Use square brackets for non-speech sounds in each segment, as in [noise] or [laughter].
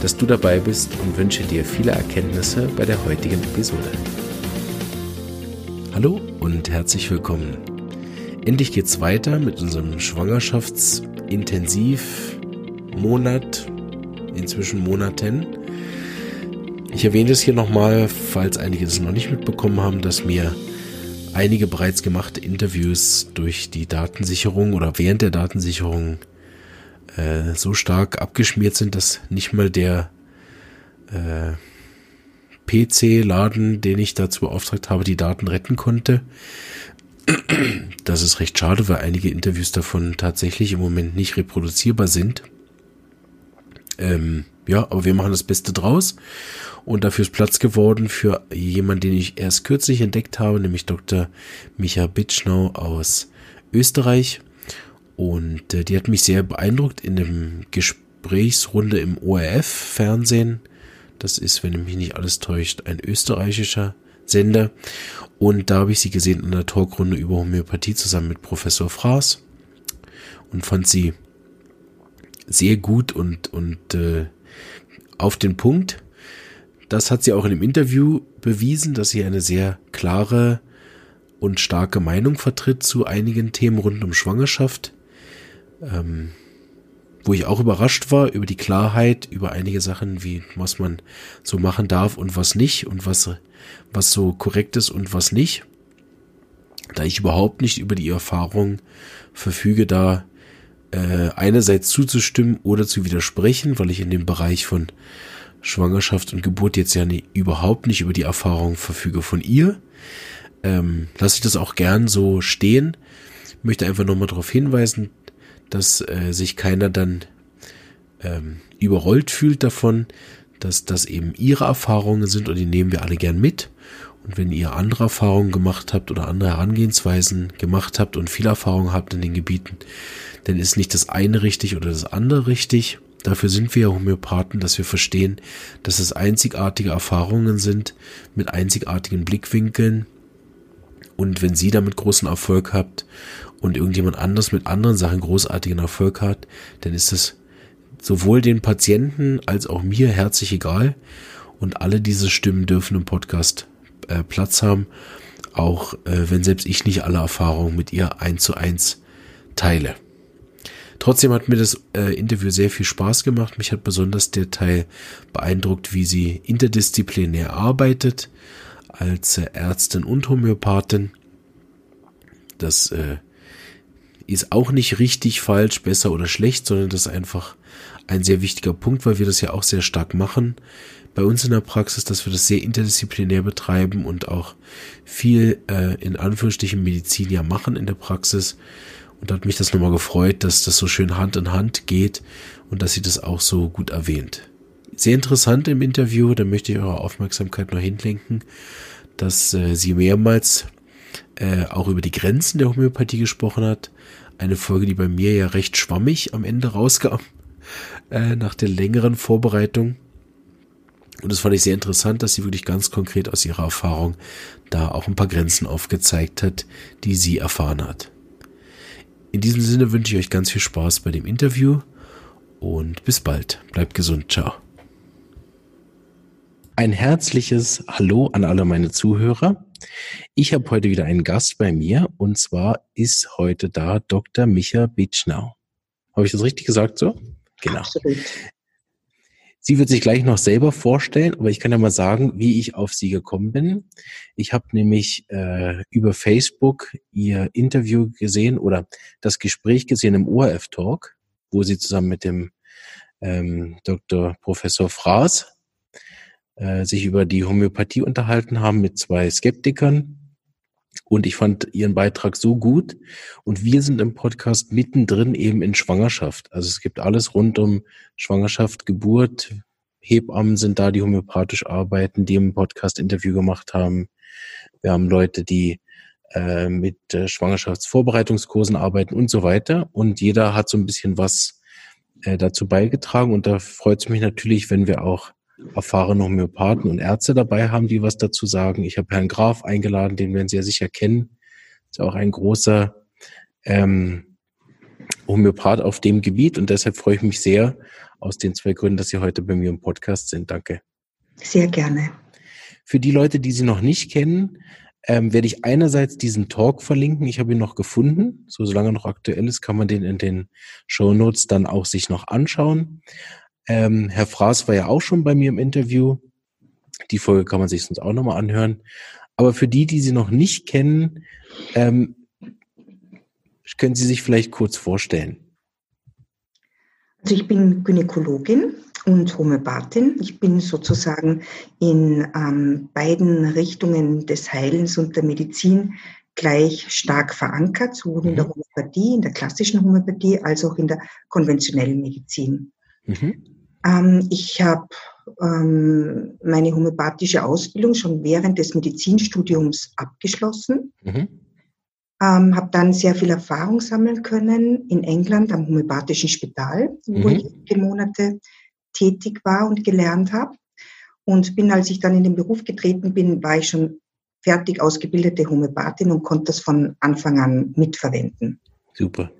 dass du dabei bist und wünsche dir viele Erkenntnisse bei der heutigen Episode. Hallo und herzlich willkommen. Endlich geht's weiter mit unserem Schwangerschaftsintensivmonat, inzwischen Monaten. Ich erwähne es hier nochmal, falls einige es noch nicht mitbekommen haben, dass mir einige bereits gemachte Interviews durch die Datensicherung oder während der Datensicherung äh, so stark abgeschmiert sind, dass nicht mal der äh, PC-Laden, den ich dazu beauftragt habe, die Daten retten konnte. Das ist recht schade, weil einige Interviews davon tatsächlich im Moment nicht reproduzierbar sind. Ähm, ja, aber wir machen das Beste draus. Und dafür ist Platz geworden für jemanden, den ich erst kürzlich entdeckt habe, nämlich Dr. Micha Bitschnau aus Österreich. Und äh, die hat mich sehr beeindruckt in dem Gesprächsrunde im ORF-Fernsehen. Das ist, wenn mich nicht alles täuscht, ein österreichischer Sender. Und da habe ich sie gesehen in einer Talkrunde über Homöopathie zusammen mit Professor Fraß und fand sie sehr gut und, und äh, auf den Punkt. Das hat sie auch in dem Interview bewiesen, dass sie eine sehr klare und starke Meinung vertritt zu einigen Themen rund um Schwangerschaft ähm, wo ich auch überrascht war über die Klarheit, über einige Sachen, wie was man so machen darf und was nicht und was, was so korrekt ist und was nicht. Da ich überhaupt nicht über die Erfahrung verfüge, da äh, einerseits zuzustimmen oder zu widersprechen, weil ich in dem Bereich von Schwangerschaft und Geburt jetzt ja nie, überhaupt nicht über die Erfahrung verfüge von ihr. Ähm, lasse ich das auch gern so stehen. Möchte einfach nochmal darauf hinweisen, dass äh, sich keiner dann ähm, überrollt fühlt davon, dass das eben ihre Erfahrungen sind und die nehmen wir alle gern mit. Und wenn ihr andere Erfahrungen gemacht habt oder andere Herangehensweisen gemacht habt und viel Erfahrung habt in den Gebieten, dann ist nicht das eine richtig oder das andere richtig. Dafür sind wir ja Homöopathen, dass wir verstehen, dass es einzigartige Erfahrungen sind mit einzigartigen Blickwinkeln. Und wenn Sie damit großen Erfolg habt und irgendjemand anders mit anderen Sachen großartigen Erfolg hat, dann ist es sowohl den Patienten als auch mir herzlich egal. Und alle diese Stimmen dürfen im Podcast äh, Platz haben, auch äh, wenn selbst ich nicht alle Erfahrungen mit ihr eins zu eins teile. Trotzdem hat mir das äh, Interview sehr viel Spaß gemacht. Mich hat besonders der Teil beeindruckt, wie sie interdisziplinär arbeitet als äh, Ärztin und Homöopathin. Das äh, ist auch nicht richtig, falsch, besser oder schlecht, sondern das ist einfach ein sehr wichtiger Punkt, weil wir das ja auch sehr stark machen bei uns in der Praxis, dass wir das sehr interdisziplinär betreiben und auch viel äh, in Anführungsstrichen Medizin ja machen in der Praxis. Und da hat mich das nochmal gefreut, dass das so schön Hand in Hand geht und dass sie das auch so gut erwähnt. Sehr interessant im Interview, da möchte ich eure Aufmerksamkeit noch hinlenken, dass äh, sie mehrmals äh, auch über die Grenzen der Homöopathie gesprochen hat. Eine Folge, die bei mir ja recht schwammig am Ende rauskam, [laughs] äh, nach der längeren Vorbereitung. Und das fand ich sehr interessant, dass sie wirklich ganz konkret aus ihrer Erfahrung da auch ein paar Grenzen aufgezeigt hat, die sie erfahren hat. In diesem Sinne wünsche ich euch ganz viel Spaß bei dem Interview und bis bald. Bleibt gesund. Ciao. Ein herzliches Hallo an alle meine Zuhörer. Ich habe heute wieder einen Gast bei mir und zwar ist heute da Dr. Micha Bitschnau. Habe ich das richtig gesagt so? Genau. Absolut. Sie wird sich gleich noch selber vorstellen, aber ich kann ja mal sagen, wie ich auf sie gekommen bin. Ich habe nämlich äh, über Facebook ihr Interview gesehen oder das Gespräch gesehen im ORF-Talk, wo sie zusammen mit dem ähm, Dr. Professor Fraß äh, sich über die Homöopathie unterhalten haben mit zwei Skeptikern. Und ich fand ihren Beitrag so gut. Und wir sind im Podcast mittendrin eben in Schwangerschaft. Also es gibt alles rund um Schwangerschaft, Geburt, Hebammen sind da, die homöopathisch arbeiten, die im Podcast-Interview gemacht haben. Wir haben Leute, die äh, mit äh, Schwangerschaftsvorbereitungskursen arbeiten und so weiter. Und jeder hat so ein bisschen was äh, dazu beigetragen. Und da freut es mich natürlich, wenn wir auch erfahrene Homöopathen und Ärzte dabei haben, die was dazu sagen. Ich habe Herrn Graf eingeladen, den werden Sie ja sicher kennen. Ist auch ein großer ähm, Homöopath auf dem Gebiet und deshalb freue ich mich sehr aus den zwei Gründen, dass Sie heute bei mir im Podcast sind. Danke. Sehr gerne. Für die Leute, die Sie noch nicht kennen, ähm, werde ich einerseits diesen Talk verlinken. Ich habe ihn noch gefunden. So, solange er noch aktuell ist, kann man den in den Show Notes dann auch sich noch anschauen. Ähm, Herr Fraß war ja auch schon bei mir im Interview. Die Folge kann man sich sonst auch nochmal anhören. Aber für die, die Sie noch nicht kennen, ähm, können Sie sich vielleicht kurz vorstellen? Also ich bin Gynäkologin und Homöopathin. Ich bin sozusagen in ähm, beiden Richtungen des Heilens und der Medizin gleich stark verankert, sowohl in der mhm. Homöopathie, in der klassischen Homöopathie, als auch in der konventionellen Medizin. Mhm. Ähm, ich habe ähm, meine homöopathische Ausbildung schon während des Medizinstudiums abgeschlossen. Mhm. Ähm, habe dann sehr viel Erfahrung sammeln können in England am homöopathischen Spital, wo mhm. ich vier Monate tätig war und gelernt habe. Und bin, als ich dann in den Beruf getreten bin, war ich schon fertig ausgebildete Homöopathin und konnte das von Anfang an mitverwenden. Super.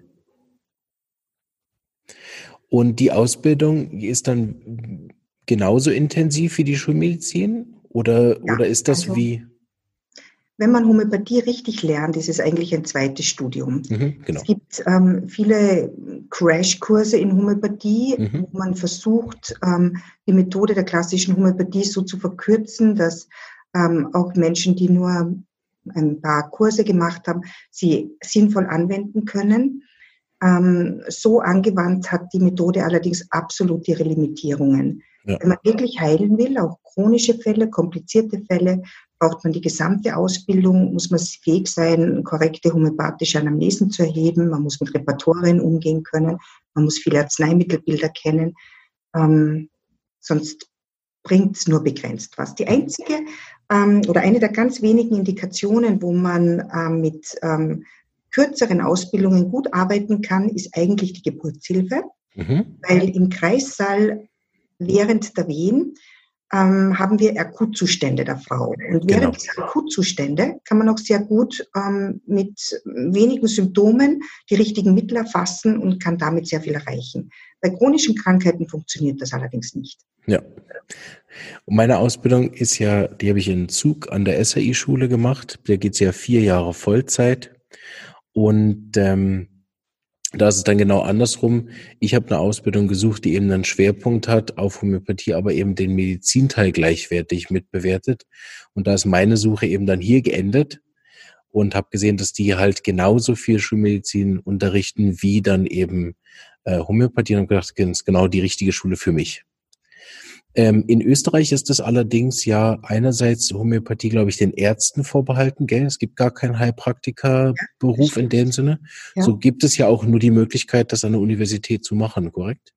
Und die Ausbildung ist dann genauso intensiv wie die Schulmedizin? Oder, ja, oder ist das also, wie? Wenn man Homöopathie richtig lernt, ist es eigentlich ein zweites Studium. Mhm, genau. Es gibt ähm, viele Crashkurse in Homöopathie, mhm. wo man versucht, ähm, die Methode der klassischen Homöopathie so zu verkürzen, dass ähm, auch Menschen, die nur ein paar Kurse gemacht haben, sie sinnvoll anwenden können. Ähm, so angewandt hat die Methode allerdings absolut ihre Limitierungen. Ja. Wenn man wirklich heilen will, auch chronische Fälle, komplizierte Fälle, braucht man die gesamte Ausbildung, muss man fähig sein, korrekte homöopathische Anamnesen zu erheben, man muss mit Repertorien umgehen können, man muss viele Arzneimittelbilder kennen, ähm, sonst bringt es nur begrenzt was. Die einzige ähm, oder eine der ganz wenigen Indikationen, wo man ähm, mit ähm, kürzeren Ausbildungen gut arbeiten kann, ist eigentlich die Geburtshilfe, mhm. weil im Kreissaal während der Wehen ähm, haben wir Akutzustände der Frau. Und während genau. dieser Akutzustände kann man auch sehr gut ähm, mit wenigen Symptomen die richtigen Mittel erfassen und kann damit sehr viel erreichen. Bei chronischen Krankheiten funktioniert das allerdings nicht. Ja. Und meine Ausbildung ist ja, die habe ich in Zug an der SAI-Schule gemacht. Da geht es ja vier Jahre Vollzeit. Und ähm, da ist es dann genau andersrum. Ich habe eine Ausbildung gesucht, die eben einen Schwerpunkt hat auf Homöopathie, aber eben den Medizinteil gleichwertig mitbewertet. Und da ist meine Suche eben dann hier geendet und habe gesehen, dass die halt genauso viel Schulmedizin unterrichten wie dann eben äh, Homöopathie und habe gedacht, das ist genau die richtige Schule für mich. Ähm, in Österreich ist das allerdings ja einerseits Homöopathie, glaube ich, den Ärzten vorbehalten, gell? Es gibt gar keinen Heilpraktikerberuf ja, in dem Sinne. Ja. So gibt es ja auch nur die Möglichkeit, das an der Universität zu machen, korrekt?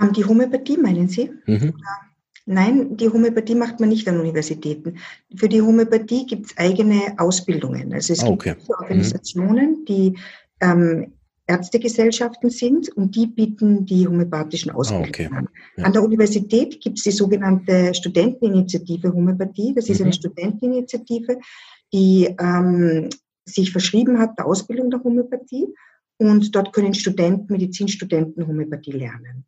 Ähm, die Homöopathie meinen Sie? Mhm. Nein, die Homöopathie macht man nicht an Universitäten. Für die Homöopathie gibt es eigene Ausbildungen. Also es okay. gibt Organisationen, mhm. die ähm, Ärztegesellschaften sind und die bieten die homöopathischen Ausbildungen okay. an. Ja. An der Universität gibt es die sogenannte Studenteninitiative Homöopathie. Das ist mhm. eine Studenteninitiative, die ähm, sich verschrieben hat der Ausbildung der Homöopathie und dort können Studenten, Medizinstudenten Homöopathie lernen.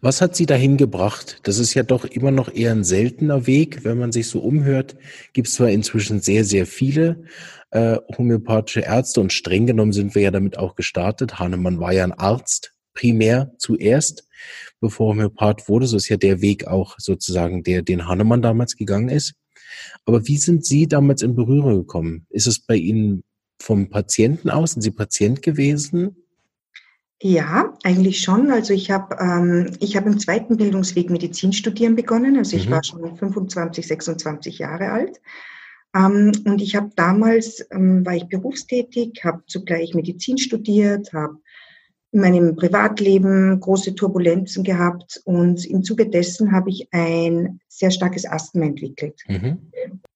Was hat Sie dahin gebracht? Das ist ja doch immer noch eher ein seltener Weg. Wenn man sich so umhört, gibt es zwar inzwischen sehr, sehr viele äh, homöopathische Ärzte und streng genommen sind wir ja damit auch gestartet. Hahnemann war ja ein Arzt primär zuerst, bevor Homöopath wurde. So ist ja der Weg auch sozusagen, der den Hahnemann damals gegangen ist. Aber wie sind Sie damals in Berührung gekommen? Ist es bei Ihnen vom Patienten aus? Sind Sie Patient gewesen? Ja, eigentlich schon. Also ich habe ähm, ich hab im zweiten Bildungsweg Medizin studieren begonnen. Also ich mhm. war schon 25, 26 Jahre alt ähm, und ich habe damals, ähm, war ich berufstätig, habe zugleich Medizin studiert, habe in meinem Privatleben große Turbulenzen gehabt und im Zuge dessen habe ich ein sehr starkes Asthma entwickelt. Mhm.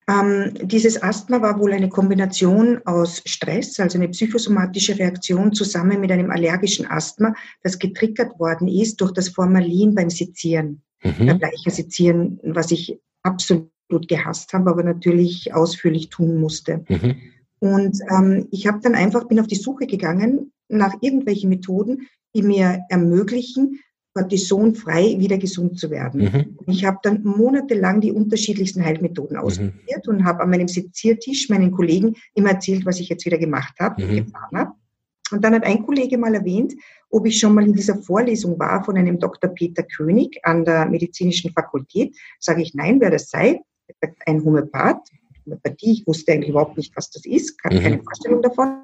Ähm, dieses Asthma war wohl eine Kombination aus Stress, also eine psychosomatische Reaktion zusammen mit einem allergischen Asthma, das getriggert worden ist durch das Formalin beim Sezieren, mhm. beim Sezieren, was ich absolut gehasst habe, aber natürlich ausführlich tun musste. Mhm. Und ähm, ich habe dann einfach, bin auf die Suche gegangen nach irgendwelchen Methoden, die mir ermöglichen, kortisonfrei wieder gesund zu werden. Mhm. Ich habe dann monatelang die unterschiedlichsten Heilmethoden mhm. ausprobiert und habe an meinem Seziertisch meinen Kollegen immer erzählt, was ich jetzt wieder gemacht habe, mhm. getan habe. Und dann hat ein Kollege mal erwähnt, ob ich schon mal in dieser Vorlesung war von einem Dr. Peter König an der Medizinischen Fakultät. Sage ich, nein, wer das sei. Ein Homöopath. Homöopathie, ich wusste eigentlich überhaupt nicht, was das ist, keine mhm. Vorstellung davon.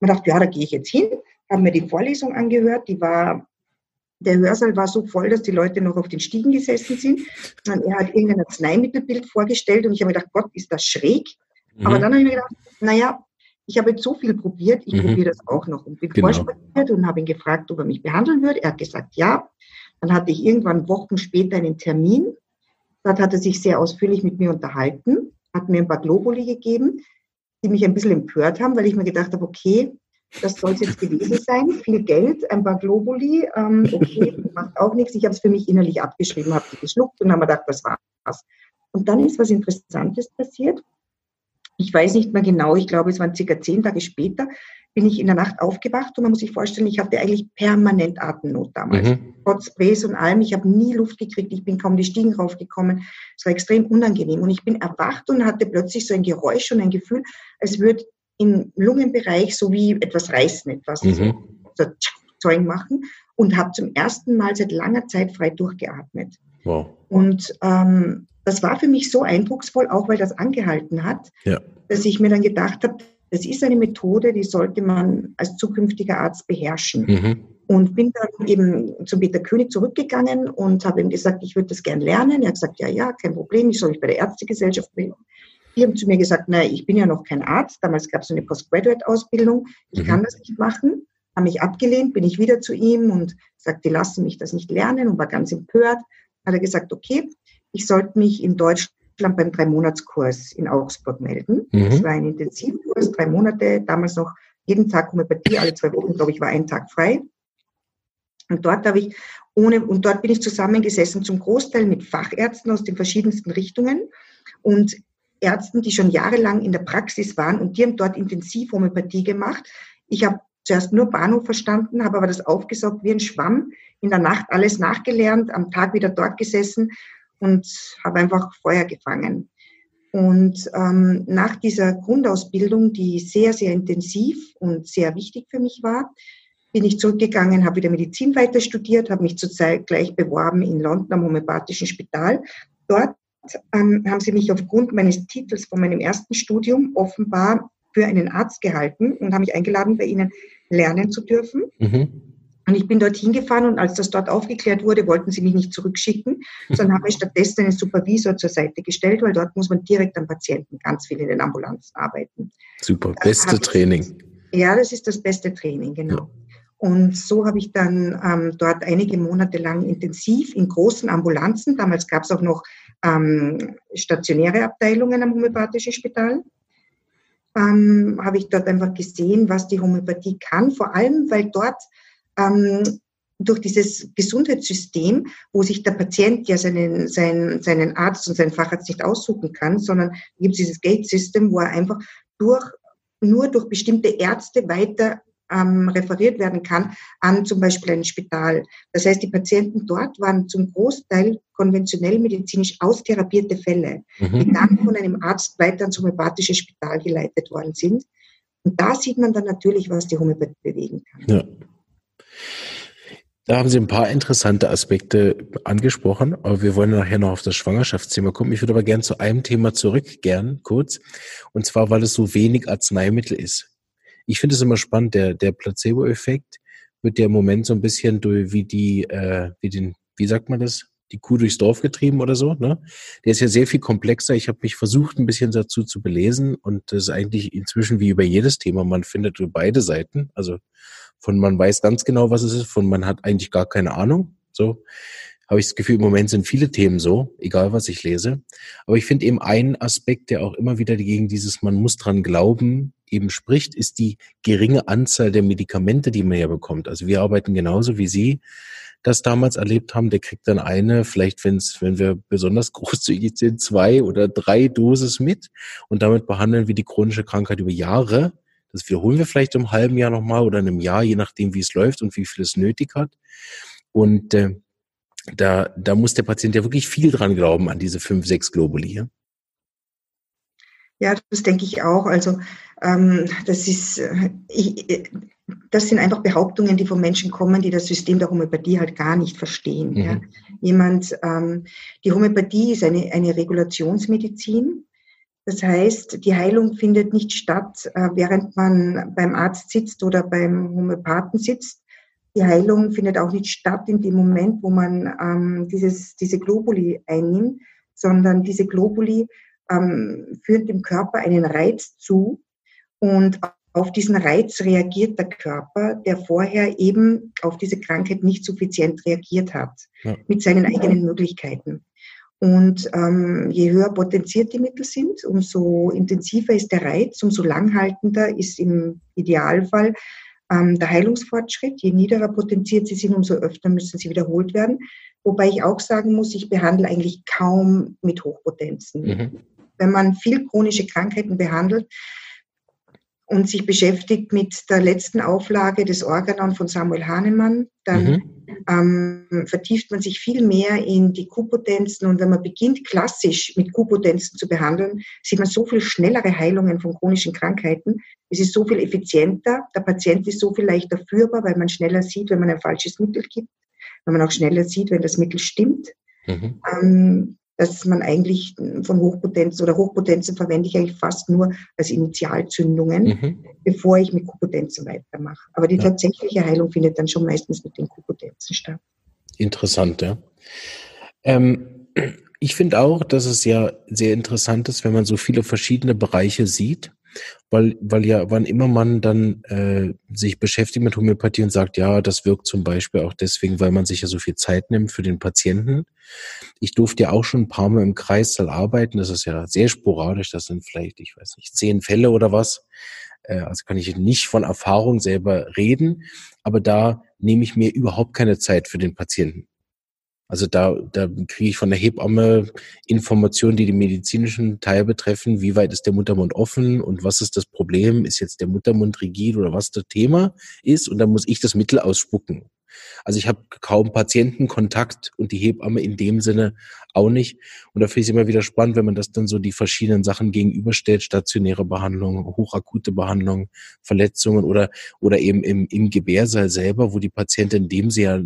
Man dachte, ja, da gehe ich jetzt hin, habe mir die Vorlesung angehört, die war, der Hörsaal war so voll, dass die Leute noch auf den Stiegen gesessen sind. Und er hat irgendein Arzneimittelbild vorgestellt und ich habe mir gedacht, Gott, ist das schräg. Mhm. Aber dann habe ich mir gedacht, naja, ich habe jetzt so viel probiert, ich mhm. probiere das auch noch und bin genau. vorspaziert und habe ihn gefragt, ob er mich behandeln würde. Er hat gesagt, ja. Dann hatte ich irgendwann Wochen später einen Termin. Dort hat er sich sehr ausführlich mit mir unterhalten, hat mir ein paar Globuli gegeben die mich ein bisschen empört haben, weil ich mir gedacht habe, okay, das soll es jetzt gewesen sein. Viel Geld, ein paar Globuli, ähm, okay, [laughs] macht auch nichts. Ich habe es für mich innerlich abgeschrieben, habe die geschluckt und habe mir gedacht, das war's. Und dann ist was Interessantes passiert. Ich weiß nicht mehr genau, ich glaube, es waren circa zehn Tage später, bin ich in der Nacht aufgewacht und man muss sich vorstellen, ich hatte eigentlich permanent Atemnot damals. Mhm. Trotz Sprays und allem, ich habe nie Luft gekriegt, ich bin kaum die Stiegen raufgekommen. Es war extrem unangenehm und ich bin erwacht und hatte plötzlich so ein Geräusch und ein Gefühl, als würde im Lungenbereich so wie etwas reißen, etwas mhm. so, Zeug machen und habe zum ersten Mal seit langer Zeit frei durchgeatmet. Wow. Und ähm, das war für mich so eindrucksvoll, auch weil das angehalten hat, ja. dass ich mir dann gedacht habe, das ist eine Methode, die sollte man als zukünftiger Arzt beherrschen. Mhm. Und bin dann eben zum Peter König zurückgegangen und habe ihm gesagt, ich würde das gern lernen. Er hat gesagt, ja, ja, kein Problem, ich soll mich bei der Ärztegesellschaft melden. Die haben zu mir gesagt, nein, ich bin ja noch kein Arzt. Damals gab es eine Postgraduate-Ausbildung. Ich mhm. kann das nicht machen. Haben mich abgelehnt, bin ich wieder zu ihm und sagte, die lassen mich das nicht lernen und war ganz empört. Hat er gesagt, okay, ich sollte mich in Deutschland beim Drei-Monats-Kurs in Augsburg melden. Mhm. Das war ein Intensivkurs, drei Monate, damals noch jeden Tag Homöopathie, alle zwei Wochen, glaube ich, war ein Tag frei. Und dort habe ich ohne, und dort bin ich zusammengesessen zum Großteil mit Fachärzten aus den verschiedensten Richtungen und Ärzten, die schon jahrelang in der Praxis waren und die haben dort intensiv Homöopathie gemacht. Ich habe zuerst nur Bahnhof verstanden, habe aber das aufgesaugt wie ein Schwamm, in der Nacht alles nachgelernt, am Tag wieder dort gesessen und habe einfach Feuer gefangen. Und ähm, nach dieser Grundausbildung, die sehr, sehr intensiv und sehr wichtig für mich war, bin ich zurückgegangen, habe wieder Medizin weiter studiert, habe mich zurzeit gleich beworben in London am Homöopathischen Spital. Dort ähm, haben sie mich aufgrund meines Titels von meinem ersten Studium offenbar für einen Arzt gehalten und haben mich eingeladen, bei ihnen lernen zu dürfen. Mhm. Und ich bin dorthin gefahren und als das dort aufgeklärt wurde, wollten sie mich nicht zurückschicken, sondern habe stattdessen einen Supervisor zur Seite gestellt, weil dort muss man direkt am Patienten ganz viel in den Ambulanzen arbeiten. Super, beste Training. Ja, das ist das beste Training, genau. Ja. Und so habe ich dann ähm, dort einige Monate lang intensiv in großen Ambulanzen, damals gab es auch noch ähm, stationäre Abteilungen am homöopathischen Spital, ähm, habe ich dort einfach gesehen, was die Homöopathie kann, vor allem weil dort ähm, durch dieses Gesundheitssystem, wo sich der Patient ja seinen, seinen, seinen Arzt und seinen Facharzt nicht aussuchen kann, sondern gibt es dieses Gate-System, wo er einfach durch, nur durch bestimmte Ärzte weiter ähm, referiert werden kann an zum Beispiel ein Spital. Das heißt, die Patienten dort waren zum Großteil konventionell medizinisch austherapierte Fälle, mhm. die dann von einem Arzt weiter ans homöopathische Spital geleitet worden sind. Und da sieht man dann natürlich, was die Homöopathie bewegen kann. Ja. Da haben Sie ein paar interessante Aspekte angesprochen, aber wir wollen nachher noch auf das Schwangerschaftsthema kommen. Ich würde aber gern zu einem Thema zurück, gern kurz. Und zwar, weil es so wenig Arzneimittel ist. Ich finde es immer spannend, der, der Placebo-Effekt wird ja im Moment so ein bisschen durch, wie die, äh, wie den, wie sagt man das? Die Kuh durchs Dorf getrieben oder so, ne? Der ist ja sehr viel komplexer. Ich habe mich versucht, ein bisschen dazu zu belesen und das ist eigentlich inzwischen wie über jedes Thema. Man findet beide Seiten, also von man weiß ganz genau, was es ist, von man hat eigentlich gar keine Ahnung. So habe ich das Gefühl, im Moment sind viele Themen so, egal was ich lese. Aber ich finde eben ein Aspekt, der auch immer wieder gegen dieses man muss dran glauben eben spricht, ist die geringe Anzahl der Medikamente, die man ja bekommt. Also wir arbeiten genauso wie Sie das damals erlebt haben, der kriegt dann eine, vielleicht wenn's, wenn wir besonders [laughs] großzügig sind, zwei oder drei Dosis mit und damit behandeln wir die chronische Krankheit über Jahre. Das wiederholen wir vielleicht im halben Jahr nochmal oder in einem Jahr, je nachdem, wie es läuft und wie viel es nötig hat. Und äh, da, da muss der Patient ja wirklich viel dran glauben an diese fünf, sechs Globuli. Ja? Ja, das denke ich auch. Also ähm, das ist, äh, ich, äh, das sind einfach Behauptungen, die von Menschen kommen, die das System der Homöopathie halt gar nicht verstehen. Mhm. Ja. Jemand, ähm, die Homöopathie ist eine, eine Regulationsmedizin. Das heißt, die Heilung findet nicht statt, äh, während man beim Arzt sitzt oder beim Homöopathen sitzt. Die Heilung findet auch nicht statt in dem Moment, wo man ähm, dieses, diese Globuli einnimmt, sondern diese Globuli ähm, führen dem Körper einen Reiz zu und auf diesen Reiz reagiert der Körper, der vorher eben auf diese Krankheit nicht suffizient reagiert hat, ja. mit seinen eigenen Möglichkeiten. Und ähm, je höher potenziert die Mittel sind, umso intensiver ist der Reiz, umso langhaltender ist im Idealfall ähm, der Heilungsfortschritt. Je niederer potenziert sie sind, umso öfter müssen sie wiederholt werden. Wobei ich auch sagen muss, ich behandle eigentlich kaum mit Hochpotenzen. Mhm. Wenn man viel chronische Krankheiten behandelt, und sich beschäftigt mit der letzten Auflage des Organon von Samuel Hahnemann, dann mhm. Ähm, vertieft man sich viel mehr in die Q-Potenzen und wenn man beginnt, klassisch mit Q-Potenzen zu behandeln, sieht man so viel schnellere Heilungen von chronischen Krankheiten. Es ist so viel effizienter, der Patient ist so viel leichter führbar, weil man schneller sieht, wenn man ein falsches Mittel gibt, weil man auch schneller sieht, wenn das Mittel stimmt. Mhm. Ähm, dass man eigentlich von Hochpotenzen oder Hochpotenzen verwende ich eigentlich fast nur als Initialzündungen, mhm. bevor ich mit Kupotenzen weitermache. Aber die ja. tatsächliche Heilung findet dann schon meistens mit den Kupotenzen statt. Interessant, ja. Ähm, ich finde auch, dass es ja sehr interessant ist, wenn man so viele verschiedene Bereiche sieht weil, weil ja, wann immer man dann äh, sich beschäftigt mit Homöopathie und sagt, ja, das wirkt zum Beispiel auch deswegen, weil man sich ja so viel Zeit nimmt für den Patienten. Ich durfte ja auch schon ein paar Mal im Kreissaal arbeiten. Das ist ja sehr sporadisch. Das sind vielleicht, ich weiß nicht, zehn Fälle oder was. Äh, also kann ich nicht von Erfahrung selber reden. Aber da nehme ich mir überhaupt keine Zeit für den Patienten. Also da, da kriege ich von der Hebamme Informationen, die den medizinischen Teil betreffen. Wie weit ist der Muttermund offen und was ist das Problem? Ist jetzt der Muttermund rigid oder was das Thema ist? Und dann muss ich das Mittel ausspucken. Also ich habe kaum Patientenkontakt und die Hebamme in dem Sinne auch nicht. Und da finde ich es immer wieder spannend, wenn man das dann so die verschiedenen Sachen gegenüberstellt, stationäre Behandlung, hochakute Behandlung, Verletzungen oder, oder eben im, im Gebärsaal selber, wo die Patientin, dem sie ja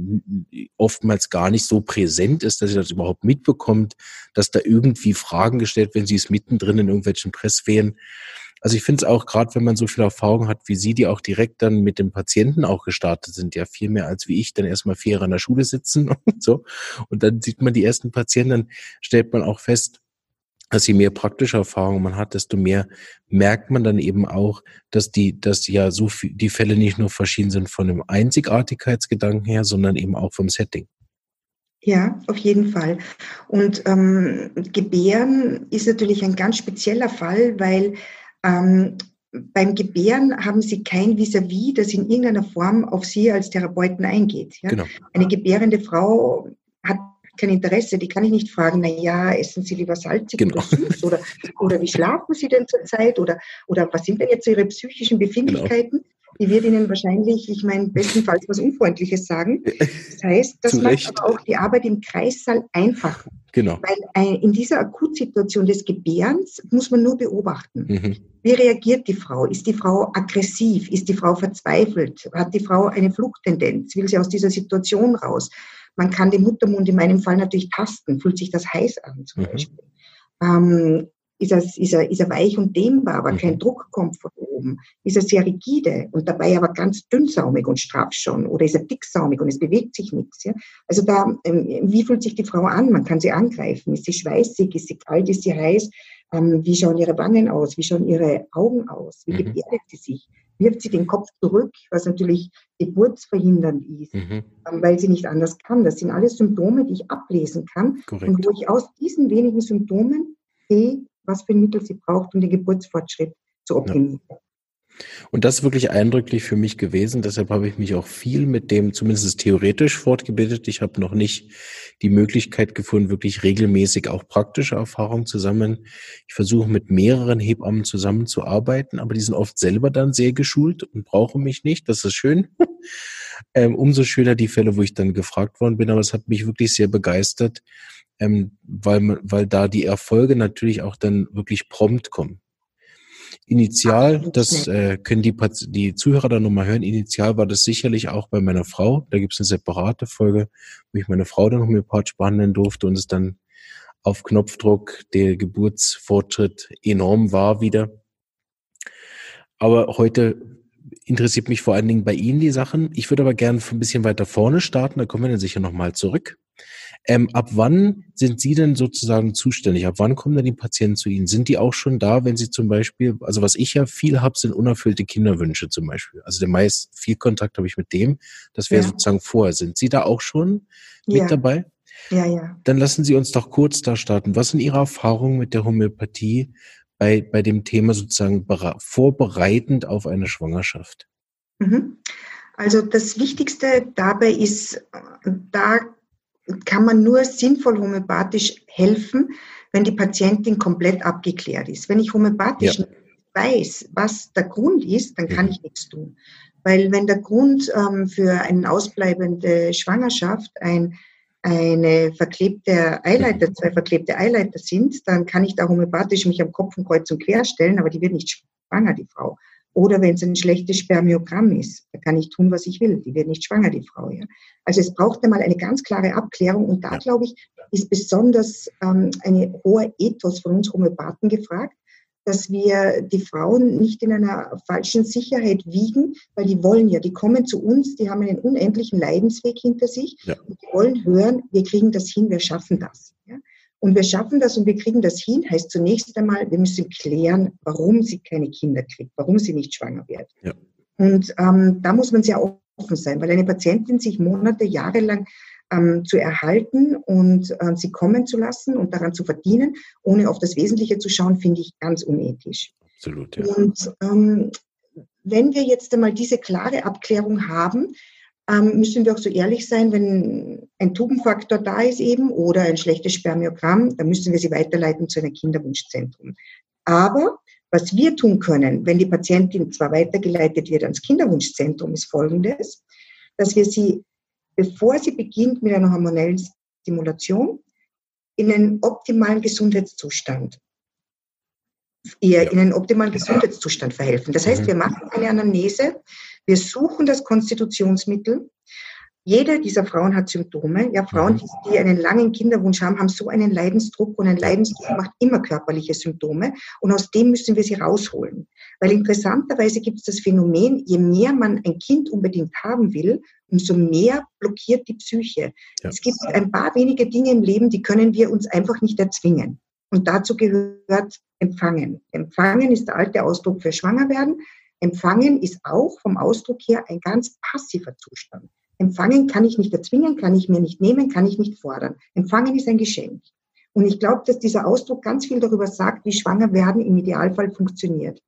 oftmals gar nicht so präsent ist, dass sie das überhaupt mitbekommt, dass da irgendwie Fragen gestellt werden, sie ist mittendrin in irgendwelchen Presswehen. Also ich finde es auch, gerade wenn man so viel Erfahrung hat wie Sie, die auch direkt dann mit dem Patienten auch gestartet sind, ja viel mehr als wie ich, dann erstmal vier Jahre in der Schule sitzen [laughs] und so. Und dann sieht man die ersten Patienten, dann stellt man auch fest, dass je mehr praktische Erfahrung man hat, desto mehr merkt man dann eben auch, dass die, dass ja so viel, die Fälle nicht nur verschieden sind von dem Einzigartigkeitsgedanken her, sondern eben auch vom Setting. Ja, auf jeden Fall. Und ähm, Gebären ist natürlich ein ganz spezieller Fall, weil ähm, beim Gebären haben Sie kein Vis-à-vis, -vis, das in irgendeiner Form auf Sie als Therapeuten eingeht. Ja? Genau. Eine gebärende Frau hat kein Interesse, die kann ich nicht fragen, na ja, essen Sie lieber salzig genau. oder süß oder, oder wie schlafen Sie denn zurzeit oder, oder was sind denn jetzt Ihre psychischen Befindlichkeiten? Genau die wird Ihnen wahrscheinlich, ich meine, bestenfalls was Unfreundliches sagen. Das heißt, das macht aber auch die Arbeit im Kreissaal einfacher. Genau. Weil in dieser Akutsituation des Gebärens muss man nur beobachten. Mhm. Wie reagiert die Frau? Ist die Frau aggressiv? Ist die Frau verzweifelt? Hat die Frau eine Fluchttendenz? Will sie aus dieser Situation raus? Man kann den Muttermund in meinem Fall natürlich tasten. Fühlt sich das heiß an zum mhm. Beispiel? Ähm, ist er, ist er, ist er weich und dehnbar, aber mhm. kein Druck kommt von oben? Ist er sehr rigide und dabei aber ganz dünnsaumig und straff schon? Oder ist er dicksaumig und es bewegt sich nichts? Ja? Also da, ähm, wie fühlt sich die Frau an? Man kann sie angreifen. Ist sie schweißig? Ist sie kalt? Ist sie heiß? Ähm, wie schauen ihre Wangen aus? Wie schauen ihre Augen aus? Wie mhm. gebärdet sie sich? wirft sie den Kopf zurück, was natürlich geburtsverhindernd ist, mhm. Ähm, weil sie nicht anders kann. Das sind alles Symptome, die ich ablesen kann Korrekt. und wo ich aus diesen wenigen Symptomen sehe, was für Mittel sie braucht, um den Geburtsfortschritt zu optimieren. Ja. Und das ist wirklich eindrücklich für mich gewesen. Deshalb habe ich mich auch viel mit dem zumindest theoretisch fortgebildet. Ich habe noch nicht die Möglichkeit gefunden, wirklich regelmäßig auch praktische Erfahrungen zusammen. Ich versuche mit mehreren Hebammen zusammenzuarbeiten, aber die sind oft selber dann sehr geschult und brauchen mich nicht. Das ist schön. [laughs] ähm, umso schöner die Fälle, wo ich dann gefragt worden bin. Aber es hat mich wirklich sehr begeistert, ähm, weil, weil da die Erfolge natürlich auch dann wirklich prompt kommen. Initial, das äh, können die, die Zuhörer dann nochmal hören, initial war das sicherlich auch bei meiner Frau. Da gibt es eine separate Folge, wo ich meine Frau dann homöopathisch behandeln durfte und es dann auf Knopfdruck der Geburtsfortschritt enorm war wieder. Aber heute interessiert mich vor allen Dingen bei Ihnen die Sachen. Ich würde aber gerne ein bisschen weiter vorne starten, da kommen wir dann sicher nochmal zurück. Ähm, ab wann sind Sie denn sozusagen zuständig? Ab wann kommen denn die Patienten zu Ihnen? Sind die auch schon da, wenn Sie zum Beispiel, also was ich ja viel habe, sind unerfüllte Kinderwünsche zum Beispiel. Also der meist viel Kontakt habe ich mit dem. Das wäre ja. sozusagen vorher. Sind Sie da auch schon mit ja. dabei? Ja, ja. Dann lassen Sie uns doch kurz da starten. Was sind Ihre Erfahrungen mit der Homöopathie bei, bei dem Thema sozusagen vorbereitend auf eine Schwangerschaft? Mhm. Also das Wichtigste dabei ist, da kann man nur sinnvoll homöopathisch helfen, wenn die Patientin komplett abgeklärt ist. Wenn ich homöopathisch ja. weiß, was der Grund ist, dann kann mhm. ich nichts tun. Weil wenn der Grund ähm, für eine ausbleibende Schwangerschaft ein, eine verklebte Eileiter, zwei verklebte Eileiter sind, dann kann ich da homöopathisch mich am Kopf und kreuz und quer stellen, aber die wird nicht schwanger, die Frau. Oder wenn es ein schlechtes Spermiogramm ist, da kann ich tun, was ich will. Die wird nicht schwanger, die Frau. Ja. Also es braucht einmal eine ganz klare Abklärung. Und da, glaube ich, ist besonders ähm, eine hohe Ethos von uns Homöopathen gefragt, dass wir die Frauen nicht in einer falschen Sicherheit wiegen, weil die wollen ja, die kommen zu uns, die haben einen unendlichen Leidensweg hinter sich ja. und die wollen hören, wir kriegen das hin, wir schaffen das. Ja. Und wir schaffen das und wir kriegen das hin, heißt zunächst einmal, wir müssen klären, warum sie keine Kinder kriegt, warum sie nicht schwanger wird. Ja. Und ähm, da muss man sehr offen sein, weil eine Patientin sich Monate, Jahre lang ähm, zu erhalten und äh, sie kommen zu lassen und daran zu verdienen, ohne auf das Wesentliche zu schauen, finde ich ganz unethisch. Absolut, ja. Und ähm, wenn wir jetzt einmal diese klare Abklärung haben, ähm, müssen wir auch so ehrlich sein, wenn ein Tubenfaktor da ist eben oder ein schlechtes Spermiogramm, dann müssen wir sie weiterleiten zu einem Kinderwunschzentrum. Aber was wir tun können, wenn die Patientin zwar weitergeleitet wird ans Kinderwunschzentrum, ist folgendes, dass wir sie, bevor sie beginnt mit einer hormonellen Stimulation, in einen optimalen Gesundheitszustand ihr in einen optimalen Gesundheitszustand verhelfen. Das heißt, mhm. wir machen eine Anamnese, wir suchen das Konstitutionsmittel. Jede dieser Frauen hat Symptome. Ja, Frauen, mhm. die einen langen Kinderwunsch haben, haben so einen Leidensdruck und ein Leidensdruck macht immer körperliche Symptome und aus dem müssen wir sie rausholen. Weil interessanterweise gibt es das Phänomen, je mehr man ein Kind unbedingt haben will, umso mehr blockiert die Psyche. Ja. Es gibt ein paar wenige Dinge im Leben, die können wir uns einfach nicht erzwingen. Und dazu gehört Empfangen. Empfangen ist der alte Ausdruck für Schwangerwerden. Empfangen ist auch vom Ausdruck her ein ganz passiver Zustand. Empfangen kann ich nicht erzwingen, kann ich mir nicht nehmen, kann ich nicht fordern. Empfangen ist ein Geschenk. Und ich glaube, dass dieser Ausdruck ganz viel darüber sagt, wie Schwangerwerden im Idealfall funktioniert.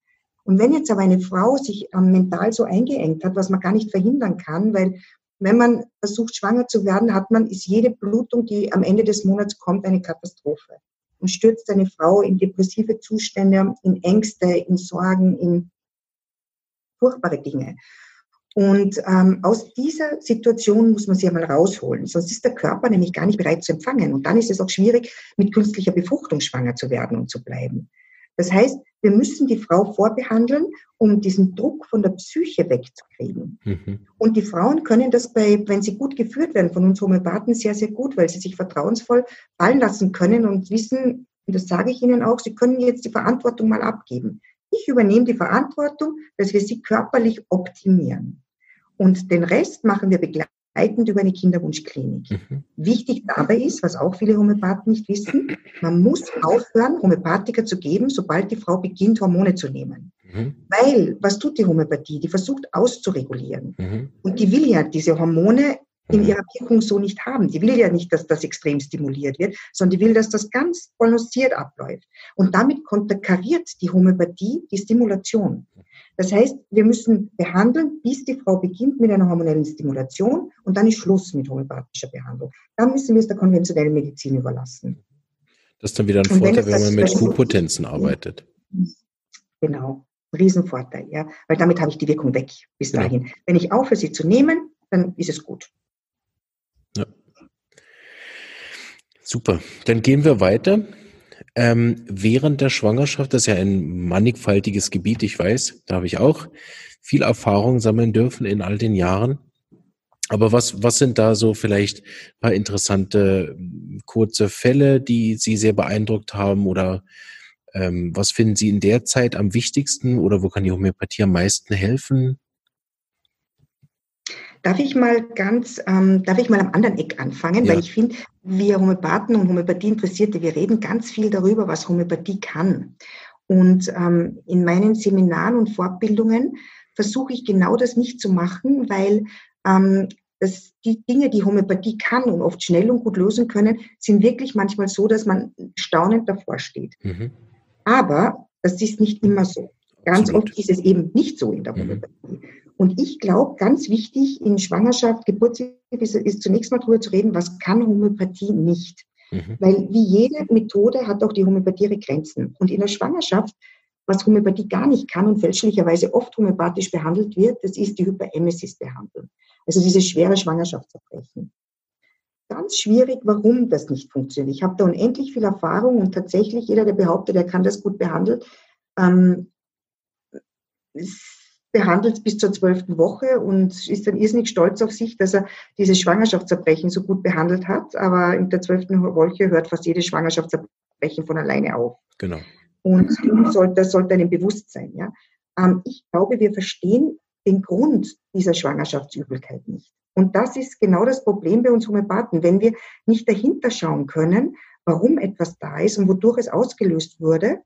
Und wenn jetzt aber eine Frau sich ähm, mental so eingeengt hat, was man gar nicht verhindern kann, weil wenn man versucht, schwanger zu werden, hat man, ist jede Blutung, die am Ende des Monats kommt, eine Katastrophe und stürzt eine Frau in depressive Zustände, in Ängste, in Sorgen, in furchtbare Dinge. Und ähm, aus dieser Situation muss man sie einmal rausholen, sonst ist der Körper nämlich gar nicht bereit zu empfangen. Und dann ist es auch schwierig, mit künstlicher Befruchtung schwanger zu werden und zu bleiben. Das heißt, wir müssen die Frau vorbehandeln, um diesen Druck von der Psyche wegzukriegen. Mhm. Und die Frauen können das bei, wenn sie gut geführt werden von uns Homöopathen, sehr, sehr gut, weil sie sich vertrauensvoll fallen lassen können und wissen, und das sage ich Ihnen auch, sie können jetzt die Verantwortung mal abgeben. Ich übernehme die Verantwortung, dass wir sie körperlich optimieren. Und den Rest machen wir begleitend über eine Kinderwunschklinik. Mhm. Wichtig dabei ist, was auch viele Homöopathen nicht wissen, man muss aufhören, Homöopathika zu geben, sobald die Frau beginnt, Hormone zu nehmen. Mhm. Weil, was tut die Homöopathie? Die versucht auszuregulieren. Mhm. Und die will ja diese Hormone in mhm. ihrer Wirkung so nicht haben. Die will ja nicht, dass das extrem stimuliert wird, sondern die will, dass das ganz balanciert abläuft. Und damit konterkariert die Homöopathie die Stimulation. Das heißt, wir müssen behandeln, bis die Frau beginnt mit einer hormonellen Stimulation und dann ist Schluss mit homöopathischer Behandlung. Dann müssen wir es der konventionellen Medizin überlassen. Das ist dann wieder ein und Vorteil, wenn, wenn man mit Q-Potenzen arbeitet. Genau, Riesenvorteil, ja, weil damit habe ich die Wirkung weg bis dahin. Ja. Wenn ich aufhöre, sie zu nehmen, dann ist es gut. Ja. Super, dann gehen wir weiter. Ähm, während der Schwangerschaft, das ist ja ein mannigfaltiges Gebiet, ich weiß, da habe ich auch viel Erfahrung sammeln dürfen in all den Jahren. Aber was, was sind da so vielleicht paar interessante kurze Fälle, die Sie sehr beeindruckt haben oder ähm, was finden Sie in der Zeit am wichtigsten oder wo kann die Homöopathie am meisten helfen? Darf ich mal ganz, ähm, darf ich mal am anderen Eck anfangen, ja. weil ich finde, wir Homöopathen und Homöopathie-Interessierte, wir reden ganz viel darüber, was Homöopathie kann. Und ähm, in meinen Seminaren und Fortbildungen versuche ich genau das nicht zu machen, weil ähm, das, die Dinge, die Homöopathie kann und oft schnell und gut lösen können, sind wirklich manchmal so, dass man staunend davor steht. Mhm. Aber das ist nicht immer so. Ganz Absolut. oft ist es eben nicht so in der mhm. Homöopathie. Mhm. Und ich glaube, ganz wichtig in Schwangerschaft, Geburtshilfe ist, ist zunächst mal darüber zu reden, was kann Homöopathie nicht. Mhm. Weil wie jede Methode hat auch die Homöopathie ihre Grenzen. Und in der Schwangerschaft, was Homöopathie gar nicht kann und fälschlicherweise oft homöopathisch behandelt wird, das ist die Hyperemesis-Behandlung. Also diese schwere Schwangerschaftserbrechen. Ganz schwierig, warum das nicht funktioniert. Ich habe da unendlich viel Erfahrung und tatsächlich jeder, der behauptet, er kann das gut behandeln, ähm, behandelt bis zur zwölften Woche und ist dann irrsinnig stolz auf sich, dass er dieses Schwangerschaftserbrechen so gut behandelt hat. Aber in der zwölften Woche hört fast jedes Schwangerschaftserbrechen von alleine auf. Genau. Und das sollte einem bewusst sein. Ja? Ähm, ich glaube, wir verstehen den Grund dieser Schwangerschaftsübelkeit nicht. Und das ist genau das Problem bei uns Homöopathen. Wenn wir nicht dahinter schauen können, warum etwas da ist und wodurch es ausgelöst wurde,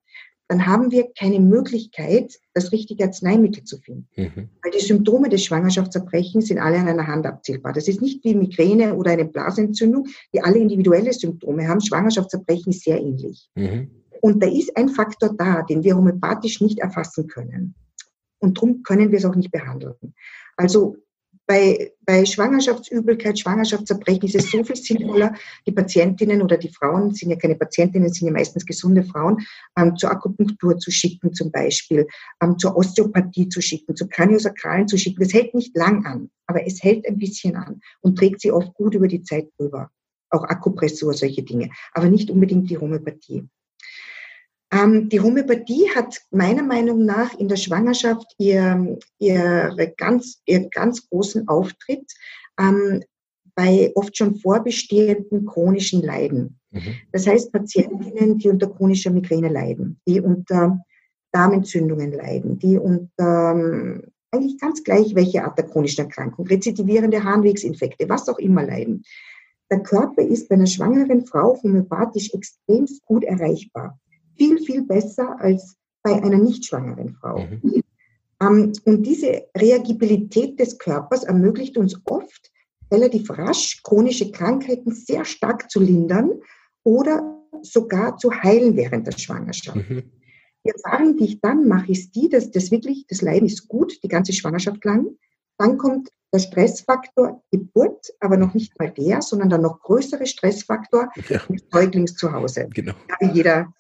dann haben wir keine Möglichkeit, das richtige Arzneimittel zu finden. Mhm. Weil die Symptome des Schwangerschaftserbrechens sind alle an einer Hand abzählbar. Das ist nicht wie Migräne oder eine Blasentzündung, die alle individuelle Symptome haben. Schwangerschaftserbrechen ist sehr ähnlich. Mhm. Und da ist ein Faktor da, den wir homöopathisch nicht erfassen können. Und darum können wir es auch nicht behandeln. Also bei, bei Schwangerschaftsübelkeit, Schwangerschaftserbrechen ist es so viel sinnvoller, die Patientinnen oder die Frauen, sind ja keine Patientinnen, sind ja meistens gesunde Frauen, ähm, zur Akupunktur zu schicken zum Beispiel, ähm, zur Osteopathie zu schicken, zu Kraniosakralen zu schicken. Das hält nicht lang an, aber es hält ein bisschen an und trägt sie oft gut über die Zeit drüber. Auch Akupressur, solche Dinge, aber nicht unbedingt die Homöopathie. Ähm, die Homöopathie hat meiner Meinung nach in der Schwangerschaft ihr, ihre ganz, ihr ganz großen Auftritt ähm, bei oft schon vorbestehenden chronischen Leiden. Mhm. Das heißt Patientinnen, die unter chronischer Migräne leiden, die unter Darmentzündungen leiden, die unter ähm, eigentlich ganz gleich welche Art der chronischen Erkrankung, rezidivierende Harnwegsinfekte, was auch immer leiden. Der Körper ist bei einer schwangeren Frau homöopathisch extrem gut erreichbar viel, viel besser als bei einer nicht schwangeren Frau. Mhm. Ähm, und diese Reagibilität des Körpers ermöglicht uns oft, relativ rasch chronische Krankheiten sehr stark zu lindern oder sogar zu heilen während der Schwangerschaft. Mhm. Die Erfahrung, die ich dann mache, ist die, dass das wirklich, das Leiden ist gut, die ganze Schwangerschaft lang. Dann kommt der Stressfaktor Geburt, aber noch nicht mal der, sondern der noch größere Stressfaktor ja. Säuglings zu Hause. Genau. Ja, jeder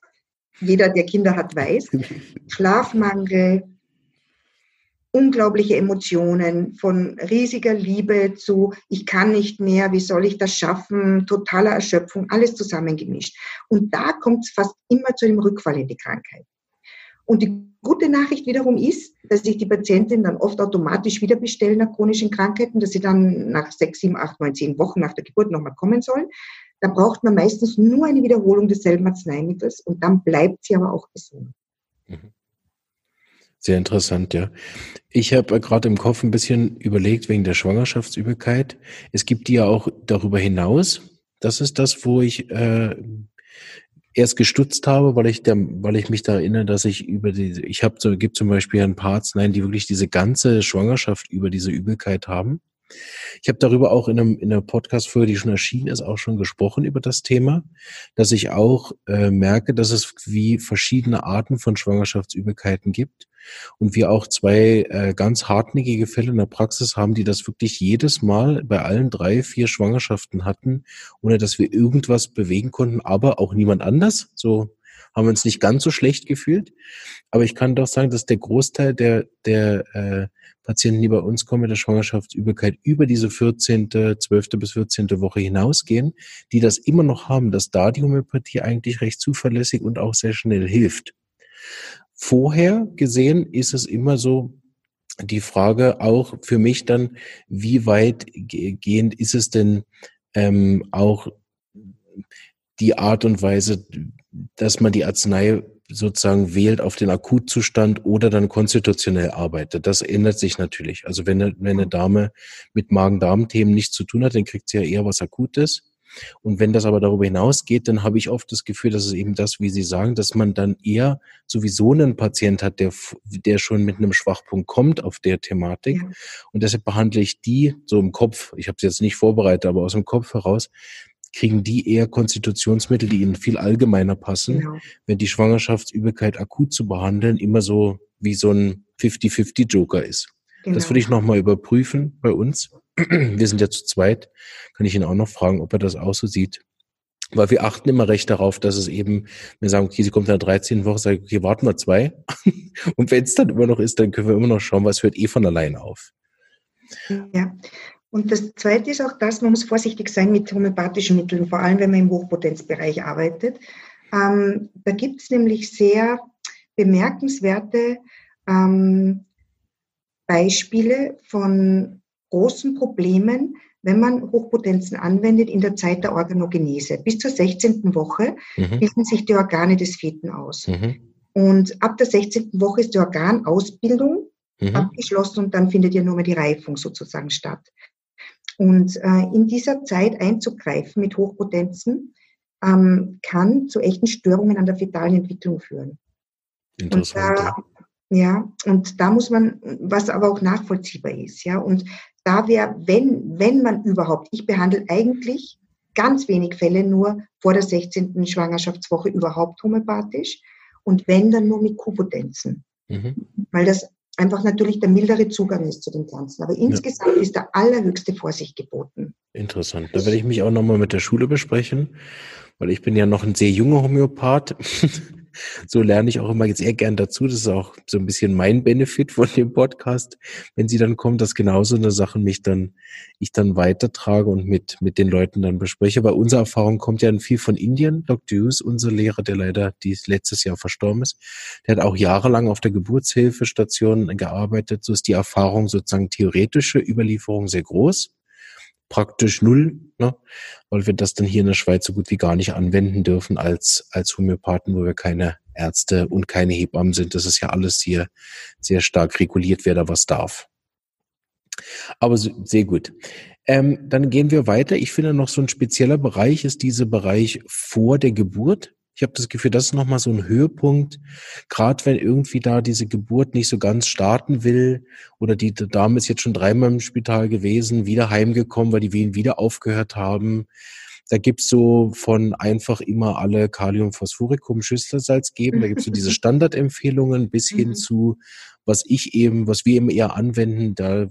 jeder, der Kinder hat, weiß. [laughs] Schlafmangel, unglaubliche Emotionen von riesiger Liebe zu, ich kann nicht mehr, wie soll ich das schaffen, totaler Erschöpfung, alles zusammengemischt. Und da kommt es fast immer zu einem Rückfall in die Krankheit. Und die gute Nachricht wiederum ist, dass sich die Patientin dann oft automatisch wieder bestellen nach chronischen Krankheiten, dass sie dann nach sechs, sieben, acht, neun, zehn Wochen nach der Geburt nochmal kommen sollen. Da braucht man meistens nur eine Wiederholung desselben Arzneimittels und dann bleibt sie aber auch gesund. Mhm. Sehr interessant, ja. Ich habe gerade im Kopf ein bisschen überlegt wegen der Schwangerschaftsübelkeit. Es gibt die ja auch darüber hinaus. Das ist das, wo ich äh, erst gestutzt habe, weil ich der, weil ich mich da erinnere, dass ich über die, ich habe so, gibt zum Beispiel ein paar Arzneien, die wirklich diese ganze Schwangerschaft über diese Übelkeit haben. Ich habe darüber auch in, einem, in einer Podcast-Folge, die schon erschienen ist, auch schon gesprochen über das Thema, dass ich auch äh, merke, dass es wie verschiedene Arten von Schwangerschaftsübelkeiten gibt und wir auch zwei äh, ganz hartnäckige Fälle in der Praxis haben, die das wirklich jedes Mal bei allen drei, vier Schwangerschaften hatten, ohne dass wir irgendwas bewegen konnten, aber auch niemand anders. So haben wir uns nicht ganz so schlecht gefühlt. Aber ich kann doch sagen, dass der Großteil der, der äh, Patienten, die bei uns kommen mit der Schwangerschaftsübelkeit über diese 14., 12. bis 14. Woche hinausgehen, die das immer noch haben, dass da die Homöopathie eigentlich recht zuverlässig und auch sehr schnell hilft. Vorher gesehen ist es immer so, die Frage auch für mich dann, wie weit gehend ist es denn ähm, auch die Art und Weise, dass man die Arznei sozusagen wählt auf den Akutzustand oder dann konstitutionell arbeitet. Das ändert sich natürlich. Also wenn eine, wenn eine Dame mit Magen-Darm-Themen nichts zu tun hat, dann kriegt sie ja eher was Akutes. Und wenn das aber darüber hinausgeht, dann habe ich oft das Gefühl, dass es eben das, wie Sie sagen, dass man dann eher sowieso einen Patient hat, der, der schon mit einem Schwachpunkt kommt auf der Thematik. Ja. Und deshalb behandle ich die so im Kopf, ich habe es jetzt nicht vorbereitet, aber aus dem Kopf heraus, kriegen die eher Konstitutionsmittel, die ihnen viel allgemeiner passen, genau. wenn die Schwangerschaftsübelkeit akut zu behandeln immer so wie so ein 50-50-Joker ist. Genau. Das würde ich nochmal überprüfen bei uns. [clears throat] Wir sind ja zu zweit. Kann ich ihn auch noch fragen, ob er das auch so sieht. Weil wir achten immer recht darauf, dass es eben, wir sagen, okay, sie kommt in der 13. Woche, sage ich, okay, warten wir zwei. [laughs] Und wenn es dann immer noch ist, dann können wir immer noch schauen, was hört eh von allein auf. Ja, und das Zweite ist auch das, man muss vorsichtig sein mit homöopathischen Mitteln, vor allem wenn man im Hochpotenzbereich arbeitet. Ähm, da gibt es nämlich sehr bemerkenswerte ähm, Beispiele von großen Problemen, wenn man Hochpotenzen anwendet in der Zeit der Organogenese. Bis zur 16. Woche mhm. bilden sich die Organe des Feten aus. Mhm. Und ab der 16. Woche ist die Organausbildung mhm. abgeschlossen und dann findet ja nur mehr die Reifung sozusagen statt. Und äh, in dieser Zeit einzugreifen mit Hochpotenzen ähm, kann zu echten Störungen an der fetalen Entwicklung führen. Interessant. Und da, ja, und da muss man, was aber auch nachvollziehbar ist, ja, und da wäre, wenn, wenn man überhaupt, ich behandle eigentlich ganz wenig Fälle nur vor der 16. Schwangerschaftswoche überhaupt homöopathisch und wenn dann nur mit Kupotenzen. Mhm. Weil das einfach natürlich der mildere Zugang ist zu den Pflanzen. Aber insgesamt ja. ist der allerhöchste Vorsicht geboten. Interessant. Da werde ich mich auch nochmal mit der Schule besprechen, weil ich bin ja noch ein sehr junger Homöopath. [laughs] so lerne ich auch immer jetzt sehr gern dazu. Das ist auch so ein bisschen mein Benefit von dem Podcast, wenn sie dann kommt, dass genauso eine Sache mich dann, ich dann weitertrage und mit, mit den Leuten dann bespreche. Aber unsere Erfahrung kommt ja viel von Indien. Dr. Hughes, unser Lehrer, der leider die letztes Jahr verstorben ist, der hat auch jahrelang auf der Geburtshilfestation gearbeitet. So ist die Erfahrung sozusagen theoretische Überlieferung sehr groß praktisch null, ne? weil wir das dann hier in der Schweiz so gut wie gar nicht anwenden dürfen als, als Homöopathen, wo wir keine Ärzte und keine Hebammen sind. Das ist ja alles hier sehr stark reguliert, wer da was darf. Aber sehr gut. Ähm, dann gehen wir weiter. Ich finde noch so ein spezieller Bereich ist dieser Bereich vor der Geburt. Ich habe das Gefühl, das ist nochmal so ein Höhepunkt, gerade wenn irgendwie da diese Geburt nicht so ganz starten will oder die Dame ist jetzt schon dreimal im Spital gewesen, wieder heimgekommen, weil die Wehen wieder aufgehört haben. Da gibt's so von einfach immer alle Kaliumphosphoricum Schüsslersalz geben. Da gibt's so diese [laughs] Standardempfehlungen bis hin mhm. zu, was ich eben, was wir eben eher anwenden, da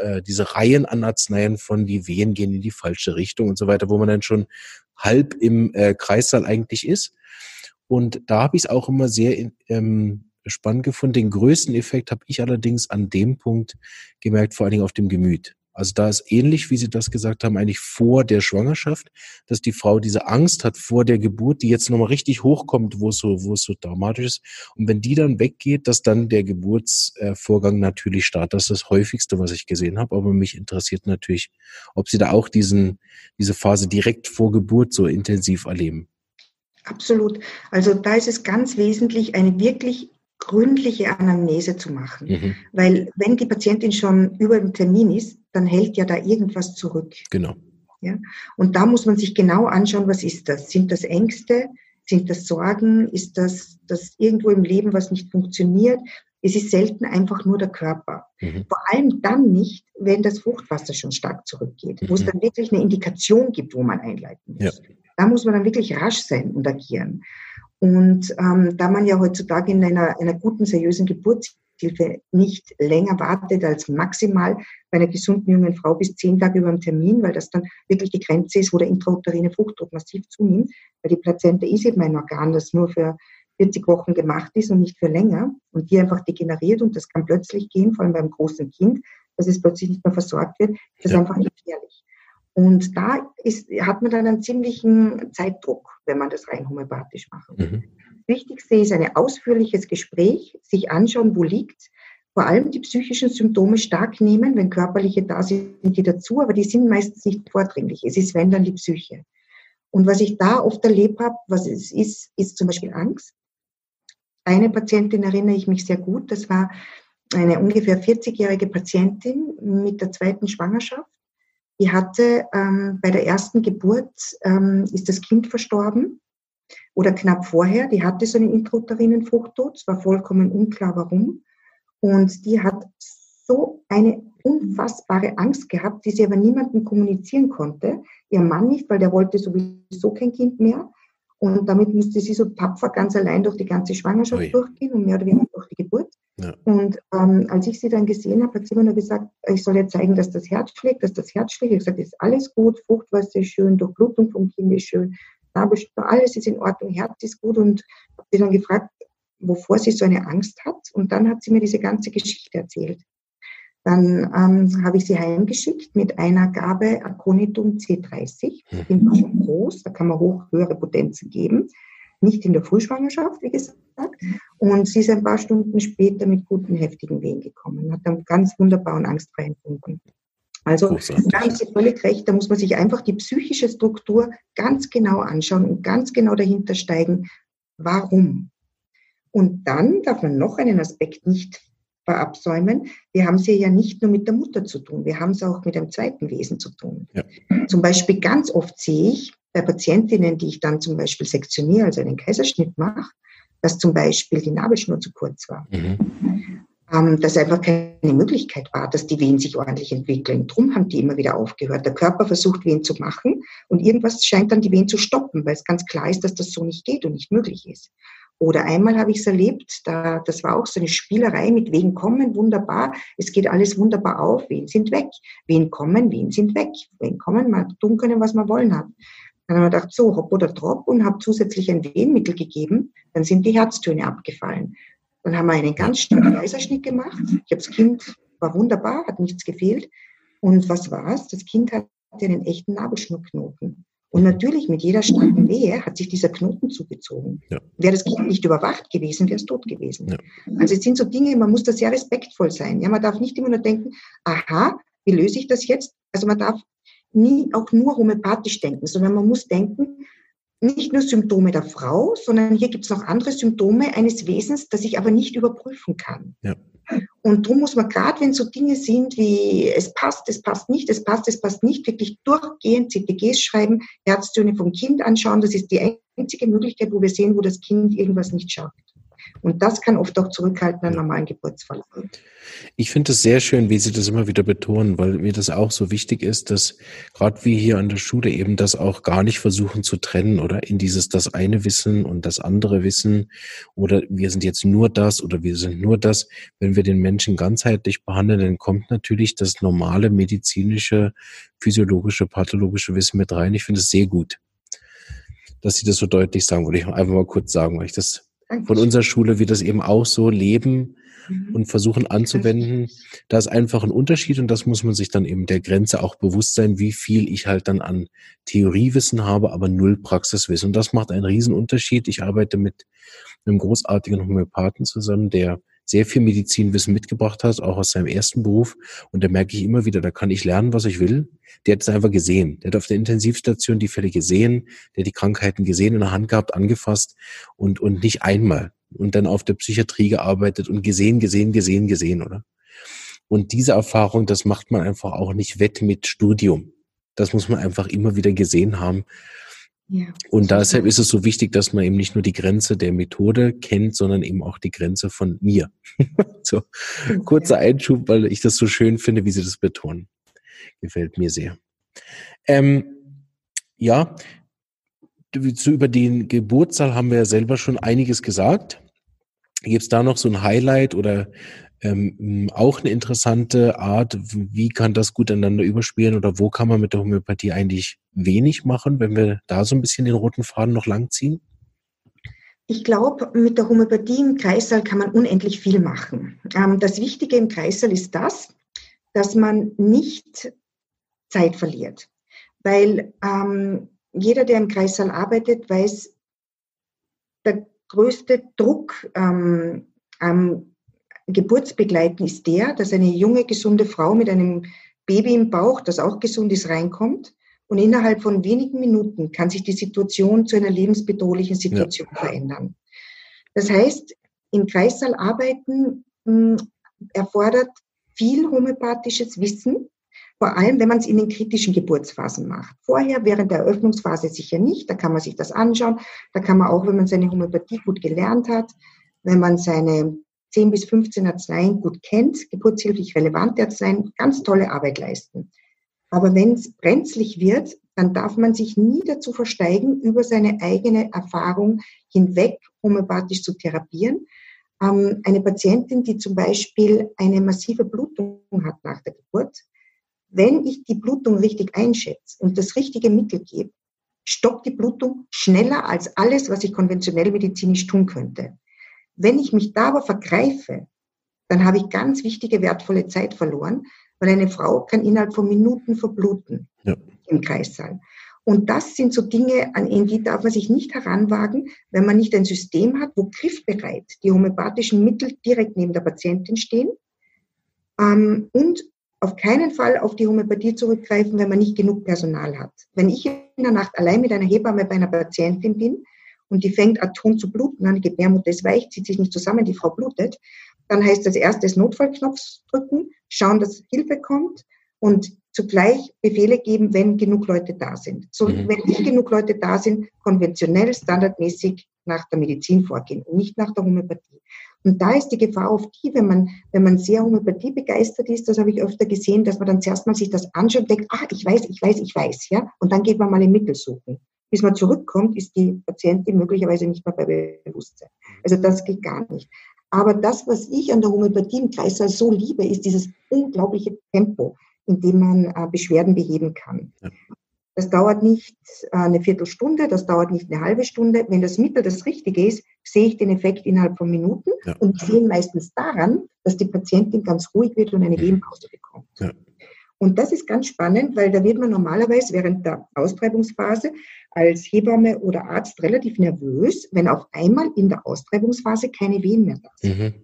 äh, diese Reihen an Arzneien von die Wehen gehen in die falsche Richtung und so weiter, wo man dann schon halb im äh, Kreissaal eigentlich ist. Und da habe ich es auch immer sehr ähm, spannend gefunden. Den größten Effekt habe ich allerdings an dem Punkt gemerkt, vor allen Dingen auf dem Gemüt. Also da ist ähnlich, wie Sie das gesagt haben, eigentlich vor der Schwangerschaft, dass die Frau diese Angst hat vor der Geburt, die jetzt nochmal richtig hochkommt, wo es so, wo es so dramatisch ist. Und wenn die dann weggeht, dass dann der Geburtsvorgang natürlich startet. Das ist das häufigste, was ich gesehen habe. Aber mich interessiert natürlich, ob Sie da auch diesen, diese Phase direkt vor Geburt so intensiv erleben. Absolut. Also da ist es ganz wesentlich, eine wirklich gründliche Anamnese zu machen. Mhm. Weil wenn die Patientin schon über dem Termin ist, dann hält ja da irgendwas zurück. Genau. Ja? Und da muss man sich genau anschauen, was ist das? Sind das Ängste? Sind das Sorgen? Ist das, das irgendwo im Leben was nicht funktioniert? Es ist selten einfach nur der Körper. Mhm. Vor allem dann nicht, wenn das Fruchtwasser schon stark zurückgeht, mhm. wo es mhm. dann wirklich eine Indikation gibt, wo man einleiten muss. Ja. Da muss man dann wirklich rasch sein und agieren. Und ähm, da man ja heutzutage in einer, einer guten, seriösen Geburtshilfe nicht länger wartet als maximal bei einer gesunden jungen Frau bis zehn Tage über dem Termin, weil das dann wirklich die Grenze ist, wo der intrauterine Fruchtdruck massiv zunimmt, weil die Plazenta ist eben ein Organ, das nur für 40 Wochen gemacht ist und nicht für länger und die einfach degeneriert und das kann plötzlich gehen, vor allem beim großen Kind, dass es plötzlich nicht mehr versorgt wird, das ja. ist einfach gefährlich. Und da ist, hat man dann einen ziemlichen Zeitdruck, wenn man das rein homöopathisch macht. Mhm. Das Wichtigste ist ein ausführliches Gespräch, sich anschauen, wo liegt, vor allem die psychischen Symptome stark nehmen, wenn körperliche da sind, die dazu, aber die sind meistens nicht vordringlich. Es ist, wenn dann die Psyche. Und was ich da oft erlebt habe, was es ist, ist zum Beispiel Angst. Eine Patientin erinnere ich mich sehr gut, das war eine ungefähr 40-jährige Patientin mit der zweiten Schwangerschaft. Die hatte ähm, bei der ersten Geburt ähm, ist das Kind verstorben oder knapp vorher. Die hatte so einen intrauterinen Fruchttod. Es war vollkommen unklar, warum. Und die hat so eine unfassbare Angst gehabt, die sie aber niemandem kommunizieren konnte. Ihr Mann nicht, weil der wollte sowieso kein Kind mehr. Und damit musste sie so tapfer ganz allein durch die ganze Schwangerschaft Ui. durchgehen und mehr oder weniger durch die Geburt. Ja. Und ähm, als ich sie dann gesehen habe, hat sie immer nur gesagt, ich soll ihr zeigen, dass das Herz schlägt, dass das Herz schlägt. Ich habe gesagt, ist alles gut, Fruchtwasser ist schön, Durchblutung vom Kind ist schön, alles ist in Ordnung, Herz ist gut. Und habe sie dann gefragt, wovor sie so eine Angst hat. Und dann hat sie mir diese ganze Geschichte erzählt. Dann ähm, habe ich sie heimgeschickt mit einer Gabe Aconitum C30. Die mhm. war schon groß, da kann man hoch höhere Potenzen geben. Nicht in der Frühschwangerschaft, wie gesagt. Und sie ist ein paar Stunden später mit guten, heftigen Wehen gekommen, hat dann ganz wunderbar und angstfrei empfunden. Also da haben Sie völlig recht, da muss man sich einfach die psychische Struktur ganz genau anschauen und ganz genau dahinter steigen, warum. Und dann darf man noch einen Aspekt nicht verabsäumen. Wir haben es ja nicht nur mit der Mutter zu tun, wir haben es auch mit einem zweiten Wesen zu tun. Ja. Zum Beispiel ganz oft sehe ich bei Patientinnen, die ich dann zum Beispiel sektioniere, also einen Kaiserschnitt mache, dass zum Beispiel die Nabelschnur zu kurz war. Mhm. Ähm, dass einfach keine Möglichkeit war, dass die Wehen sich ordentlich entwickeln. Drum haben die immer wieder aufgehört. Der Körper versucht, Wehen zu machen und irgendwas scheint dann die Wehen zu stoppen, weil es ganz klar ist, dass das so nicht geht und nicht möglich ist. Oder einmal habe ich es erlebt, da, das war auch so eine Spielerei mit wen kommen, wunderbar, es geht alles wunderbar auf, wen sind weg, wen kommen, wen sind weg, wen kommen, man tun können, was man wollen hat. Dann haben wir gedacht, so, hopp oder drop und habe zusätzlich ein Wehenmittel gegeben, dann sind die Herztöne abgefallen. Dann haben wir einen ganz starken Kaiserschnitt gemacht. Ich habe das Kind, war wunderbar, hat nichts gefehlt. Und was war's? Das Kind hatte einen echten Nabelschnurknoten. Und natürlich mit jeder starken Wehe hat sich dieser Knoten zugezogen. Ja. Wäre das Kind nicht überwacht gewesen, wäre es tot gewesen. Ja. Also es sind so Dinge, man muss da sehr respektvoll sein. Ja, man darf nicht immer nur denken, aha, wie löse ich das jetzt? Also man darf nie auch nur homöopathisch denken, sondern man muss denken, nicht nur Symptome der Frau, sondern hier gibt es noch andere Symptome eines Wesens, das ich aber nicht überprüfen kann. Ja. Und darum muss man gerade, wenn so Dinge sind wie es passt, es passt nicht, es passt, es passt nicht, wirklich durchgehend CTGs schreiben, Herztöne vom Kind anschauen. Das ist die einzige Möglichkeit, wo wir sehen, wo das Kind irgendwas nicht schafft. Und das kann oft auch zurückhalten an normalen Geburtsverlauf. Ich finde es sehr schön, wie Sie das immer wieder betonen, weil mir das auch so wichtig ist, dass gerade wir hier an der Schule eben das auch gar nicht versuchen zu trennen oder in dieses das eine Wissen und das andere Wissen oder wir sind jetzt nur das oder wir sind nur das. Wenn wir den Menschen ganzheitlich behandeln, dann kommt natürlich das normale medizinische, physiologische, pathologische Wissen mit rein. Ich finde es sehr gut dass Sie das so deutlich sagen, wollte ich einfach mal kurz sagen, weil ich das von unserer Schule, wir das eben auch so leben mhm. und versuchen anzuwenden. Da ist einfach ein Unterschied und das muss man sich dann eben der Grenze auch bewusst sein, wie viel ich halt dann an Theoriewissen habe, aber null Praxiswissen. Und das macht einen riesen Unterschied. Ich arbeite mit einem großartigen Homöopathen zusammen, der sehr viel Medizinwissen mitgebracht hat, auch aus seinem ersten Beruf. Und da merke ich immer wieder, da kann ich lernen, was ich will. Der hat es einfach gesehen. Der hat auf der Intensivstation die Fälle gesehen, der hat die Krankheiten gesehen, in der Hand gehabt, angefasst und, und nicht einmal. Und dann auf der Psychiatrie gearbeitet und gesehen, gesehen, gesehen, gesehen, oder? Und diese Erfahrung, das macht man einfach auch nicht wett mit Studium. Das muss man einfach immer wieder gesehen haben. Ja, und deshalb ist es so wichtig, dass man eben nicht nur die Grenze der Methode kennt, sondern eben auch die Grenze von mir. [laughs] so, kurzer Einschub, weil ich das so schön finde, wie Sie das betonen. Gefällt mir sehr. Ähm, ja, so über den Geburtssaal haben wir ja selber schon einiges gesagt. Gibt es da noch so ein Highlight oder ähm, auch eine interessante Art, wie kann das gut einander überspielen oder wo kann man mit der Homöopathie eigentlich wenig machen, wenn wir da so ein bisschen den roten Faden noch langziehen? Ich glaube, mit der Homöopathie im Kreissaal kann man unendlich viel machen. Ähm, das Wichtige im Kreissaal ist das, dass man nicht Zeit verliert. Weil ähm, jeder, der im Kreissaal arbeitet, weiß, der größte Druck ähm, am Geburtsbegleiten ist der, dass eine junge, gesunde Frau mit einem Baby im Bauch, das auch gesund ist, reinkommt. Und innerhalb von wenigen Minuten kann sich die Situation zu einer lebensbedrohlichen Situation ja. verändern. Das heißt, im Kreissaal arbeiten mh, hm, erfordert viel homöopathisches Wissen, vor allem wenn man es in den kritischen Geburtsphasen macht. Vorher, während der Eröffnungsphase sicher nicht, da kann man sich das anschauen. Da kann man auch, wenn man seine Homöopathie gut gelernt hat, wenn man seine 10 bis 15 Arzneien gut kennt, geburtshilflich relevante Arzneien, ganz tolle Arbeit leisten. Aber wenn es brenzlig wird, dann darf man sich nie dazu versteigen, über seine eigene Erfahrung hinweg homöopathisch zu therapieren. Ähm, eine Patientin, die zum Beispiel eine massive Blutung hat nach der Geburt, wenn ich die Blutung richtig einschätze und das richtige Mittel gebe, stoppt die Blutung schneller als alles, was ich konventionell medizinisch tun könnte. Wenn ich mich da aber vergreife, dann habe ich ganz wichtige, wertvolle Zeit verloren, weil eine Frau kann innerhalb von Minuten verbluten ja. im Kreissaal. Und das sind so Dinge, an die darf man sich nicht heranwagen, wenn man nicht ein System hat, wo griffbereit die homöopathischen Mittel direkt neben der Patientin stehen ähm, und auf keinen Fall auf die Homöopathie zurückgreifen, wenn man nicht genug Personal hat. Wenn ich in der Nacht allein mit einer Hebamme bei einer Patientin bin, und die fängt atom zu bluten an, die Gebärmutter ist weich, zieht sich nicht zusammen, die Frau blutet, dann heißt das erstes Notfallknopf drücken, schauen, dass Hilfe kommt und zugleich Befehle geben, wenn genug Leute da sind. So, mhm. wenn nicht genug Leute da sind, konventionell, standardmäßig nach der Medizin vorgehen und nicht nach der Homöopathie. Und da ist die Gefahr auf die, wenn man, wenn man sehr Homöopathie begeistert ist, das habe ich öfter gesehen, dass man dann zuerst mal sich das anschaut und denkt, ah, ich weiß, ich weiß, ich weiß, ja, und dann geht man mal im Mittel suchen bis man zurückkommt, ist die Patientin möglicherweise nicht mehr bei Bewusstsein. Also das geht gar nicht. Aber das, was ich an der Homöopathie im Kreislauf so liebe, ist dieses unglaubliche Tempo, in dem man äh, Beschwerden beheben kann. Das dauert nicht äh, eine Viertelstunde, das dauert nicht eine halbe Stunde. Wenn das Mittel das Richtige ist, sehe ich den Effekt innerhalb von Minuten ja. und sehe meistens daran, dass die Patientin ganz ruhig wird und eine Wehenpause bekommt. Ja. Und das ist ganz spannend, weil da wird man normalerweise während der Austreibungsphase als Hebamme oder Arzt relativ nervös, wenn auf einmal in der Austreibungsphase keine Wehen mehr da sind. Mhm.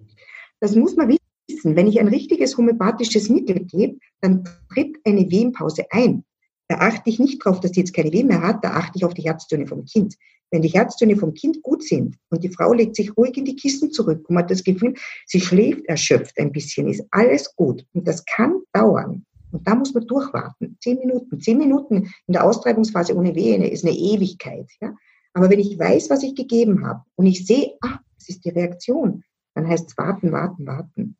Das muss man wissen. Wenn ich ein richtiges homöopathisches Mittel gebe, dann tritt eine Wehenpause ein. Da achte ich nicht darauf, dass die jetzt keine Wehen mehr hat, da achte ich auf die Herztöne vom Kind. Wenn die Herztöne vom Kind gut sind und die Frau legt sich ruhig in die Kissen zurück und hat das Gefühl, sie schläft erschöpft ein bisschen, ist alles gut. Und das kann dauern. Und da muss man durchwarten. Zehn Minuten. Zehn Minuten in der Austreibungsphase ohne Wehen ist eine Ewigkeit. Ja? Aber wenn ich weiß, was ich gegeben habe und ich sehe, ah, das ist die Reaktion, dann heißt es warten, warten, warten.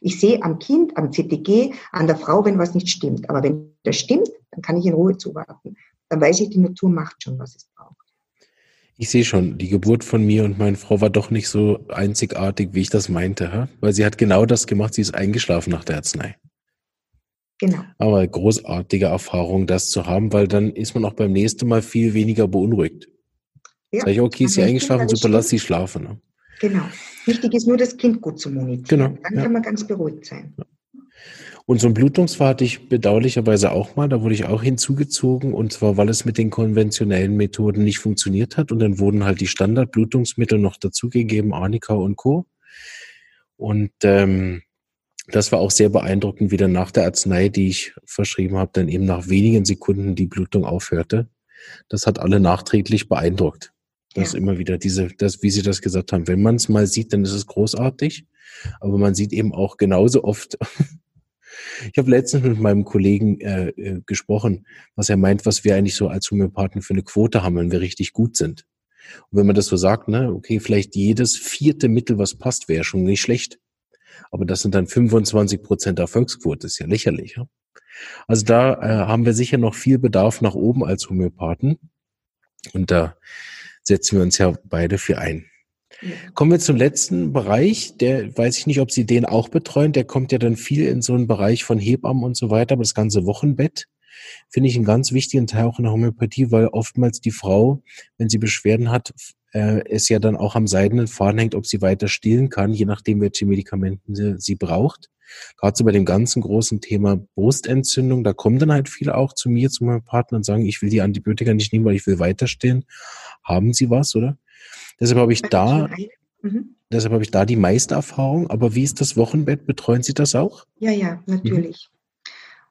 Ich sehe am Kind, am CTG, an der Frau, wenn was nicht stimmt. Aber wenn das stimmt, dann kann ich in Ruhe zuwarten. Dann weiß ich, die Natur macht schon, was es braucht. Ich sehe schon, die Geburt von mir und meiner Frau war doch nicht so einzigartig, wie ich das meinte, weil sie hat genau das gemacht, sie ist eingeschlafen nach der Arznei. Genau. Aber großartige Erfahrung, das zu haben, weil dann ist man auch beim nächsten Mal viel weniger beunruhigt. Ja. Sag ich, okay, ist sie eingeschlafen, super, lass sie schlafen. Ne? Genau. Wichtig ist nur, das Kind gut zu monitieren. Genau. Dann ja. kann man ganz beruhigt sein. Ja. Und so ein Blutungsfall hatte ich bedauerlicherweise auch mal, da wurde ich auch hinzugezogen und zwar, weil es mit den konventionellen Methoden nicht funktioniert hat und dann wurden halt die Standardblutungsmittel noch dazugegeben, Arnika und Co. Und ähm, das war auch sehr beeindruckend, wie dann nach der Arznei, die ich verschrieben habe, dann eben nach wenigen Sekunden die Blutung aufhörte. Das hat alle nachträglich beeindruckt. Das ja. immer wieder diese, das, wie Sie das gesagt haben, wenn man es mal sieht, dann ist es großartig. Aber man sieht eben auch genauso oft, [laughs] Ich habe letztens mit meinem Kollegen äh, äh, gesprochen, was er meint, was wir eigentlich so als Homöopathen für eine Quote haben, wenn wir richtig gut sind. Und wenn man das so sagt, ne, okay, vielleicht jedes vierte Mittel, was passt, wäre schon nicht schlecht. Aber das sind dann 25 Prozent Erfolgsquote, ist ja lächerlich. Ja? Also da äh, haben wir sicher noch viel Bedarf nach oben als Homöopathen. Und da setzen wir uns ja beide für ein. Kommen wir zum letzten Bereich, der weiß ich nicht, ob Sie den auch betreuen, der kommt ja dann viel in so einen Bereich von Hebammen und so weiter, aber das ganze Wochenbett finde ich einen ganz wichtigen Teil auch in der Homöopathie, weil oftmals die Frau, wenn sie Beschwerden hat, äh, es ja dann auch am seidenen Faden hängt, ob sie weiter stillen kann, je nachdem, welche Medikamente sie, sie braucht. Gerade so bei dem ganzen großen Thema Brustentzündung, da kommen dann halt viele auch zu mir, zu meinem Partner und sagen, ich will die Antibiotika nicht nehmen, weil ich will weiter stillen. Haben Sie was, oder? Deshalb habe ich da, mhm. deshalb habe ich da die meiste Erfahrung. Aber wie ist das Wochenbett? Betreuen Sie das auch? Ja, ja, natürlich. Mhm.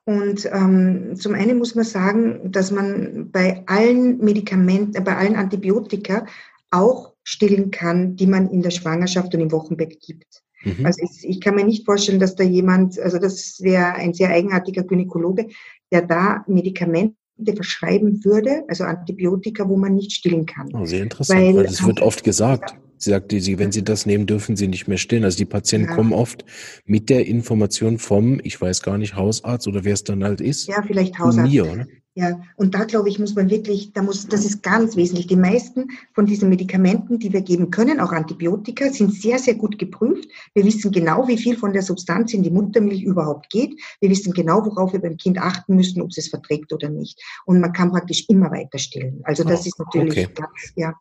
Und ähm, zum einen muss man sagen, dass man bei allen Medikamenten, äh, bei allen Antibiotika auch stillen kann, die man in der Schwangerschaft und im Wochenbett gibt. Mhm. Also ich, ich, kann mir nicht vorstellen, dass da jemand, also das wäre ein sehr eigenartiger Gynäkologe, der da Medikamente verschreiben würde, also Antibiotika, wo man nicht stillen kann. Oh, sehr interessant, weil, weil das wird oft gesagt. Sie sagte, sie, wenn Sie das nehmen, dürfen Sie nicht mehr stillen. Also die Patienten ja. kommen oft mit der Information vom, ich weiß gar nicht, Hausarzt oder wer es dann halt ist. Ja, vielleicht Hausarzt. Mir, oder? Ja, und da glaube ich, muss man wirklich, da muss, das ist ganz wesentlich. Die meisten von diesen Medikamenten, die wir geben können, auch Antibiotika, sind sehr, sehr gut geprüft. Wir wissen genau, wie viel von der Substanz in die Muttermilch überhaupt geht. Wir wissen genau, worauf wir beim Kind achten müssen, ob es es verträgt oder nicht. Und man kann praktisch immer weiter stillen. Also das oh, ist natürlich okay. ganz, ja.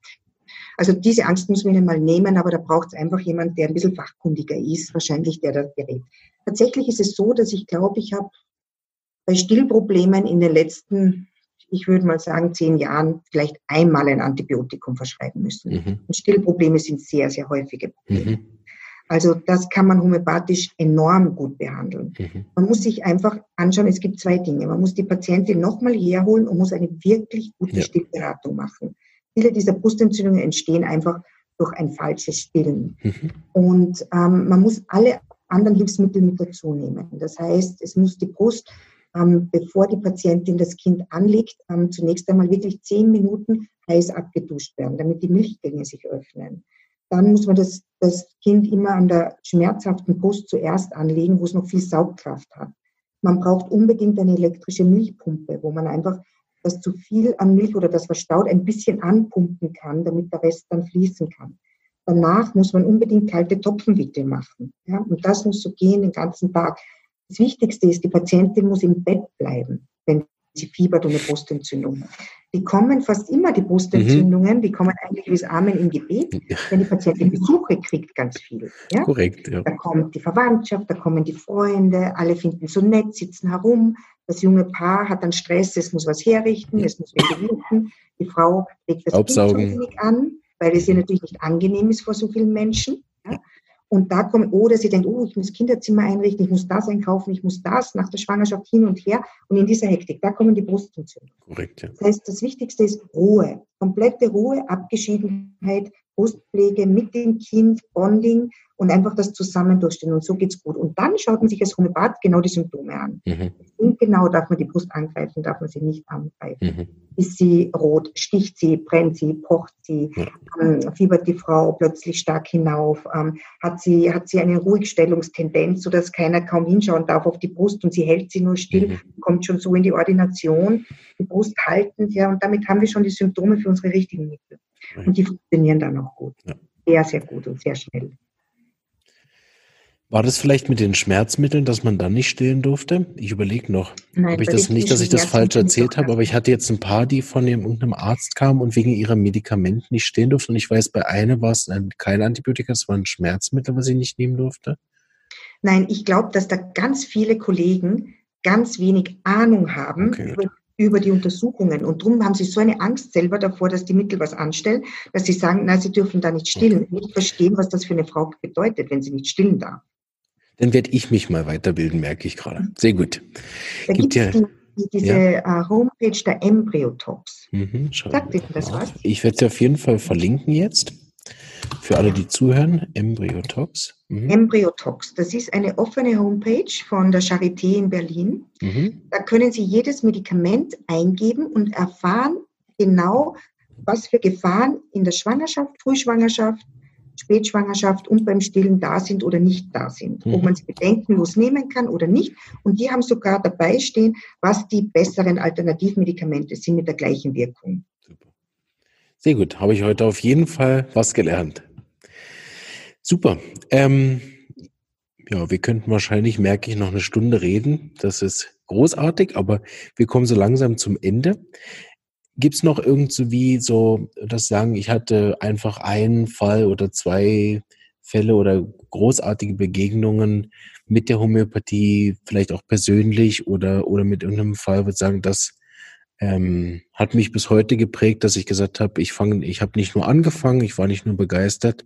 Also diese Angst muss man ihnen mal nehmen, aber da braucht es einfach jemand, der ein bisschen fachkundiger ist, wahrscheinlich der da gerät. Tatsächlich ist es so, dass ich glaube, ich habe bei Stillproblemen in den letzten, ich würde mal sagen, zehn Jahren vielleicht einmal ein Antibiotikum verschreiben müssen. Mhm. Und Stillprobleme sind sehr, sehr häufige Probleme. Mhm. Also das kann man homöopathisch enorm gut behandeln. Mhm. Man muss sich einfach anschauen, es gibt zwei Dinge. Man muss die Patientin nochmal herholen und muss eine wirklich gute ja. Stillberatung machen. Viele dieser Brustentzündungen entstehen einfach durch ein falsches Stillen. Mhm. Und ähm, man muss alle anderen Hilfsmittel mit dazu nehmen. Das heißt, es muss die Brust ähm, bevor die Patientin das Kind anlegt, ähm, zunächst einmal wirklich zehn Minuten heiß abgeduscht werden, damit die Milchgänge sich öffnen. Dann muss man das, das Kind immer an der schmerzhaften Brust zuerst anlegen, wo es noch viel Saugkraft hat. Man braucht unbedingt eine elektrische Milchpumpe, wo man einfach das zu viel an Milch oder das verstaut ein bisschen anpumpen kann, damit der Rest dann fließen kann. Danach muss man unbedingt kalte Topfenwickel machen. Ja, und das muss so gehen den ganzen Tag. Das Wichtigste ist, die Patientin muss im Bett bleiben, wenn sie fiebert und eine Brustentzündung. Die kommen fast immer, die Brustentzündungen, mhm. die kommen eigentlich wie das Amen im Gebet, wenn die Patientin Besuche kriegt, ganz viel. Ja? Korrekt, ja. Da kommt die Verwandtschaft, da kommen die Freunde, alle finden so nett, sitzen herum. Das junge Paar hat dann Stress, es muss was herrichten, es muss was wirken. Die Frau legt das Kind an, weil es ihr natürlich nicht angenehm ist vor so vielen Menschen. Ja? Und da kommt, oder sie denkt, oh, ich muss Kinderzimmer einrichten, ich muss das einkaufen, ich muss das nach der Schwangerschaft hin und her. Und in dieser Hektik, da kommen die Brustentzündungen. Korrekt, ja. Das heißt, das Wichtigste ist Ruhe, komplette Ruhe, Abgeschiedenheit, Brustpflege mit dem Kind, Bonding und einfach das zusammen durchstehen. Und so geht's gut. Und dann schaut man sich als Homöopath genau die Symptome an. Mhm. Genau darf man die Brust angreifen, darf man sie nicht angreifen. Mhm. Ist sie rot, sticht sie, brennt sie, pocht sie, ja. ähm, fiebert die Frau plötzlich stark hinauf, ähm, hat, sie, hat sie eine Ruhigstellungstendenz, sodass keiner kaum hinschauen darf auf die Brust und sie hält sie nur still, mhm. kommt schon so in die Ordination, die Brust haltend, ja, und damit haben wir schon die Symptome für unsere richtigen Mittel. Und die funktionieren dann auch gut. Ja. Sehr, sehr gut und sehr schnell. War das vielleicht mit den Schmerzmitteln, dass man dann nicht stillen durfte? Ich überlege noch. Nein, ich das nicht, dass ich das falsch erzählt habe, aber ich hatte jetzt ein paar, die von irgendeinem Arzt kamen und wegen ihrer Medikamente nicht stillen durften. Und ich weiß, bei einer war es kein Antibiotika, es war ein Schmerzmittel, was sie nicht nehmen durfte. Nein, ich glaube, dass da ganz viele Kollegen ganz wenig Ahnung haben okay, über über die Untersuchungen. Und darum haben sie so eine Angst selber davor, dass die Mittel was anstellen, dass sie sagen, na, sie dürfen da nicht stillen. Nicht verstehen, was das für eine Frau bedeutet, wenn sie nicht stillen darf. Dann werde ich mich mal weiterbilden, merke ich gerade. Sehr gut. Da gibt es die, diese ja. Äh, Homepage der Embryotops. Mhm, Sagt Ihnen das was? Ich werde sie auf jeden Fall verlinken jetzt. Für alle, die zuhören, Embryotox. Mhm. Embryotox, das ist eine offene Homepage von der Charité in Berlin. Mhm. Da können Sie jedes Medikament eingeben und erfahren genau, was für Gefahren in der Schwangerschaft, Frühschwangerschaft, Spätschwangerschaft und beim Stillen da sind oder nicht da sind. Mhm. Ob man sie bedenkenlos nehmen kann oder nicht. Und die haben sogar dabei stehen, was die besseren Alternativmedikamente sind mit der gleichen Wirkung. Sehr gut. Habe ich heute auf jeden Fall was gelernt. Super. Ähm, ja, wir könnten wahrscheinlich, merke ich, noch eine Stunde reden. Das ist großartig, aber wir kommen so langsam zum Ende. Gibt es noch irgendwie so, das sagen, ich hatte einfach einen Fall oder zwei Fälle oder großartige Begegnungen mit der Homöopathie, vielleicht auch persönlich oder, oder mit irgendeinem Fall, würde sagen, das ähm, hat mich bis heute geprägt, dass ich gesagt habe, ich fange, ich habe nicht nur angefangen, ich war nicht nur begeistert,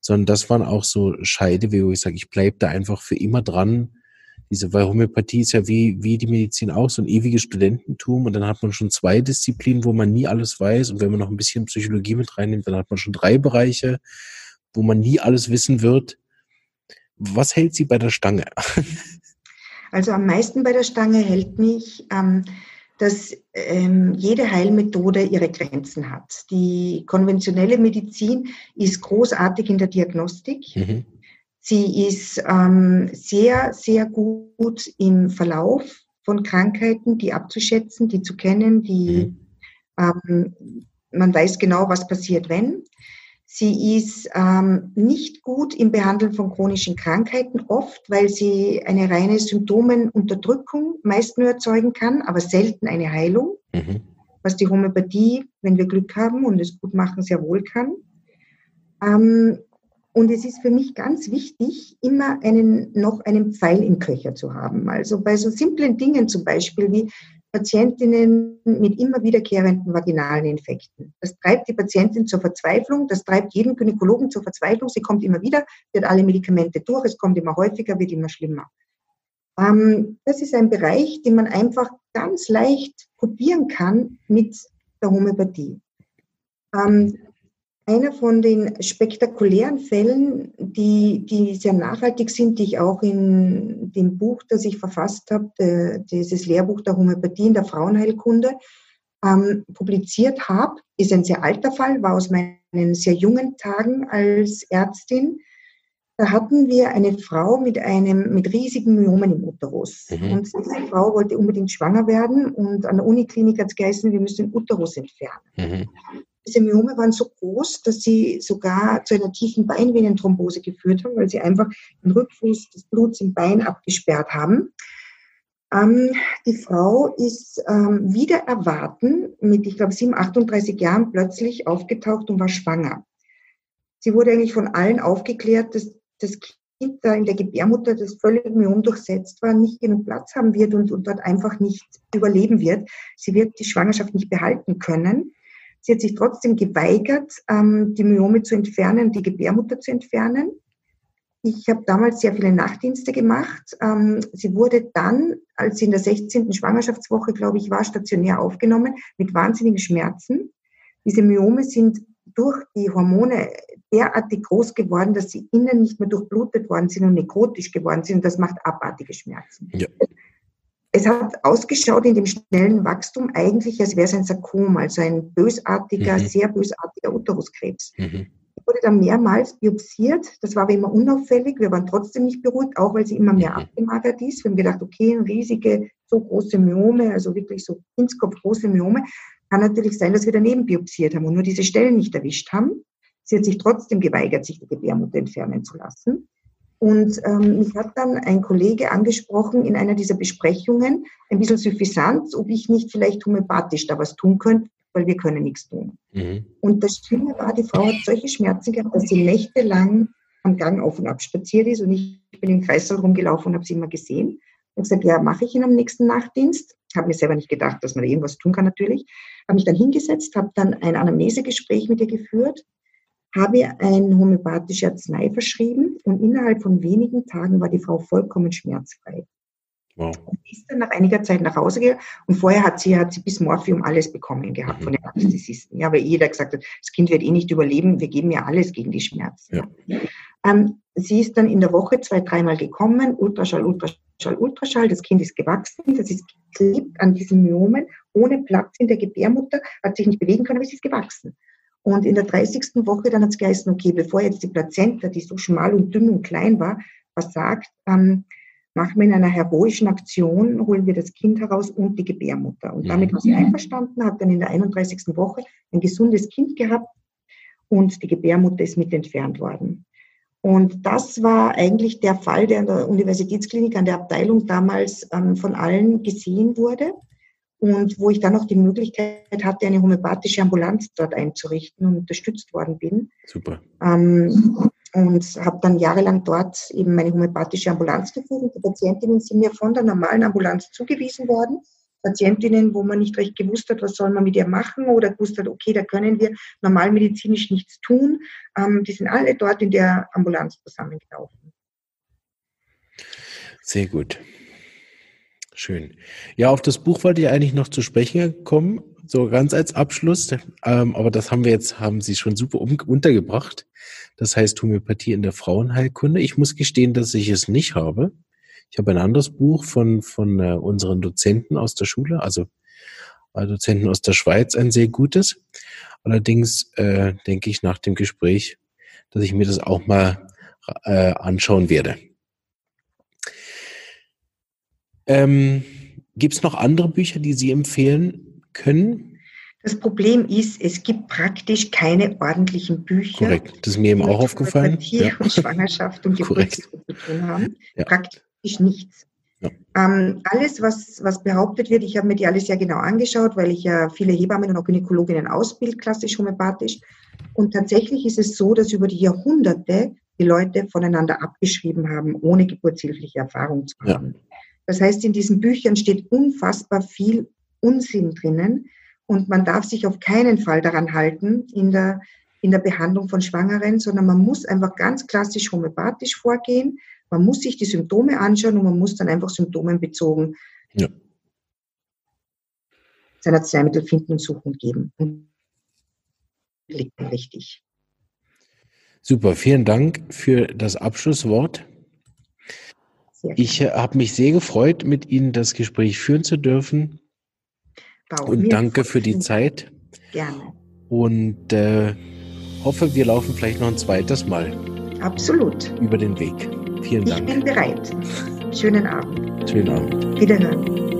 sondern das waren auch so Scheide, wo ich sage, ich bleibe da einfach für immer dran diese, weil Homöopathie ist ja wie, wie die Medizin auch so ein ewiges Studententum und dann hat man schon zwei Disziplinen, wo man nie alles weiß und wenn man noch ein bisschen Psychologie mit reinnimmt, dann hat man schon drei Bereiche, wo man nie alles wissen wird. Was hält Sie bei der Stange? [laughs] Also am meisten bei der Stange hält mich, ähm, dass ähm, jede Heilmethode ihre Grenzen hat. Die konventionelle Medizin ist großartig in der Diagnostik. Mhm. Sie ist ähm, sehr, sehr gut im Verlauf von Krankheiten, die abzuschätzen, die zu kennen, die mhm. ähm, man weiß genau, was passiert, wenn. Sie ist ähm, nicht gut im Behandeln von chronischen Krankheiten, oft, weil sie eine reine Symptomenunterdrückung meist nur erzeugen kann, aber selten eine Heilung, mhm. was die Homöopathie, wenn wir Glück haben und es gut machen, sehr wohl kann. Ähm, und es ist für mich ganz wichtig, immer einen, noch einen Pfeil im Köcher zu haben. Also bei so simplen Dingen zum Beispiel wie Patientinnen mit immer wiederkehrenden vaginalen Infekten. Das treibt die Patientin zur Verzweiflung, das treibt jeden Gynäkologen zur Verzweiflung. Sie kommt immer wieder, wird alle Medikamente durch, es kommt immer häufiger, wird immer schlimmer. Ähm, das ist ein Bereich, den man einfach ganz leicht kopieren kann mit der Homöopathie. Ähm, einer von den spektakulären Fällen, die, die sehr nachhaltig sind, die ich auch in dem Buch, das ich verfasst habe, dieses Lehrbuch der Homöopathie in der Frauenheilkunde, ähm, publiziert habe, ist ein sehr alter Fall, war aus meinen sehr jungen Tagen als Ärztin. Da hatten wir eine Frau mit einem mit riesigen Myomen im Uterus. Mhm. Und diese Frau wollte unbedingt schwanger werden und an der Uniklinik hat es geheißen, wir müssen den Uterus entfernen. Mhm. Diese Myome waren so groß, dass sie sogar zu einer tiefen Beinvenenthrombose geführt haben, weil sie einfach den Rückfluss des Bluts im Bein abgesperrt haben. Ähm, die Frau ist ähm, wieder erwarten mit, ich glaube, 7, 38 Jahren plötzlich aufgetaucht und war schwanger. Sie wurde eigentlich von allen aufgeklärt, dass das Kind da in der Gebärmutter, das völlig myom durchsetzt war, nicht genug Platz haben wird und, und dort einfach nicht überleben wird. Sie wird die Schwangerschaft nicht behalten können. Sie hat sich trotzdem geweigert, ähm, die Myome zu entfernen, die Gebärmutter zu entfernen. Ich habe damals sehr viele Nachtdienste gemacht. Ähm, sie wurde dann, als sie in der 16. Schwangerschaftswoche, glaube ich, war, stationär aufgenommen mit wahnsinnigen Schmerzen. Diese Myome sind durch die Hormone derartig groß geworden, dass sie innen nicht mehr durchblutet worden sind und nekrotisch geworden sind. Das macht abartige Schmerzen. Ja. Es hat ausgeschaut in dem schnellen Wachstum eigentlich, als wäre es ein Sarkom, also ein bösartiger, mhm. sehr bösartiger Uteruskrebs. Mhm. Wurde dann mehrmals biopsiert. Das war aber immer unauffällig. Wir waren trotzdem nicht beruhigt, auch weil sie immer mehr mhm. abgemagert ist. Wir haben gedacht, okay, riesige, so große Myome, also wirklich so ins Kopf große Myome. Kann natürlich sein, dass wir daneben biopsiert haben und nur diese Stellen nicht erwischt haben. Sie hat sich trotzdem geweigert, sich die Gebärmutter entfernen zu lassen. Und ähm, mich hat dann ein Kollege angesprochen in einer dieser Besprechungen, ein bisschen suffisant, ob ich nicht vielleicht homöopathisch da was tun könnte, weil wir können nichts tun. Mhm. Und das Schlimme war, die Frau hat solche Schmerzen gehabt, dass sie nächtelang am Gang auf und ab spaziert ist und ich bin im Kreißsaal rumgelaufen und habe sie immer gesehen. Und gesagt, ja, mache ich ihn am nächsten Nachtdienst. Habe mir selber nicht gedacht, dass man da irgendwas tun kann natürlich. Habe mich dann hingesetzt, habe dann ein Anamnesegespräch mit ihr geführt habe ihr eine homöopathische Arznei verschrieben und innerhalb von wenigen Tagen war die Frau vollkommen schmerzfrei. Wow. Und ist dann nach einiger Zeit nach Hause gegangen und vorher hat sie, hat sie bis Morphium alles bekommen gehabt mhm. von den Anästhesisten. Ja, weil jeder gesagt hat, das Kind wird eh nicht überleben, wir geben ja alles gegen die Schmerzen. Ja. Ähm, sie ist dann in der Woche zwei, dreimal gekommen, Ultraschall, Ultraschall, Ultraschall, das Kind ist gewachsen, das ist geklebt an diesen Myomen, ohne Platz in der Gebärmutter, hat sich nicht bewegen können, aber sie ist gewachsen. Und in der 30. Woche dann hat es geheißen, okay, bevor jetzt die Plazenta, die so schmal und dünn und klein war, versagt, ähm, machen wir in einer heroischen Aktion, holen wir das Kind heraus und die Gebärmutter. Und damit war sie einverstanden, hat dann in der 31. Woche ein gesundes Kind gehabt und die Gebärmutter ist mit entfernt worden. Und das war eigentlich der Fall, der an der Universitätsklinik, an der Abteilung damals ähm, von allen gesehen wurde und wo ich dann auch die Möglichkeit hatte, eine homöopathische Ambulanz dort einzurichten und unterstützt worden bin. Super. Ähm, und habe dann jahrelang dort eben meine homöopathische Ambulanz geführt. Die Patientinnen sind mir von der normalen Ambulanz zugewiesen worden. Patientinnen, wo man nicht recht gewusst hat, was soll man mit ihr machen oder gewusst hat, okay, da können wir normalmedizinisch nichts tun. Ähm, die sind alle dort in der Ambulanz zusammengelaufen. Sehr gut. Schön. Ja, auf das Buch wollte ich eigentlich noch zu sprechen kommen, so ganz als Abschluss. Ähm, aber das haben wir jetzt, haben Sie schon super untergebracht. Das heißt Homöopathie in der Frauenheilkunde. Ich muss gestehen, dass ich es nicht habe. Ich habe ein anderes Buch von, von äh, unseren Dozenten aus der Schule, also äh, Dozenten aus der Schweiz, ein sehr gutes. Allerdings äh, denke ich nach dem Gespräch, dass ich mir das auch mal äh, anschauen werde. Ähm, Gibt es noch andere Bücher, die Sie empfehlen können? Das Problem ist, es gibt praktisch keine ordentlichen Bücher. Korrekt, das ist mir eben auch aufgefallen. Ja. und Schwangerschaft und [laughs] Geburt zu tun haben. Ja. Praktisch nichts. Ja. Ähm, alles, was, was behauptet wird, ich habe mir die alles sehr genau angeschaut, weil ich ja viele Hebammen und auch Gynäkologinnen ausbilde, klassisch homöopathisch. Und tatsächlich ist es so, dass über die Jahrhunderte die Leute voneinander abgeschrieben haben, ohne geburtshilfliche Erfahrung zu haben. Ja. Das heißt, in diesen Büchern steht unfassbar viel Unsinn drinnen und man darf sich auf keinen Fall daran halten in der, in der Behandlung von Schwangeren, sondern man muss einfach ganz klassisch homöopathisch vorgehen. Man muss sich die Symptome anschauen und man muss dann einfach symptomenbezogen ja. sein Arzneimittel finden und suchen und geben. Und liegt richtig. Super, vielen Dank für das Abschlusswort. Ich äh, habe mich sehr gefreut, mit Ihnen das Gespräch führen zu dürfen. Wow, und danke für die Zeit. Gerne. Und äh, hoffe, wir laufen vielleicht noch ein zweites Mal. Absolut. Über den Weg. Vielen Dank. Ich bin bereit. Schönen Abend. Schönen Abend. Wiederhören.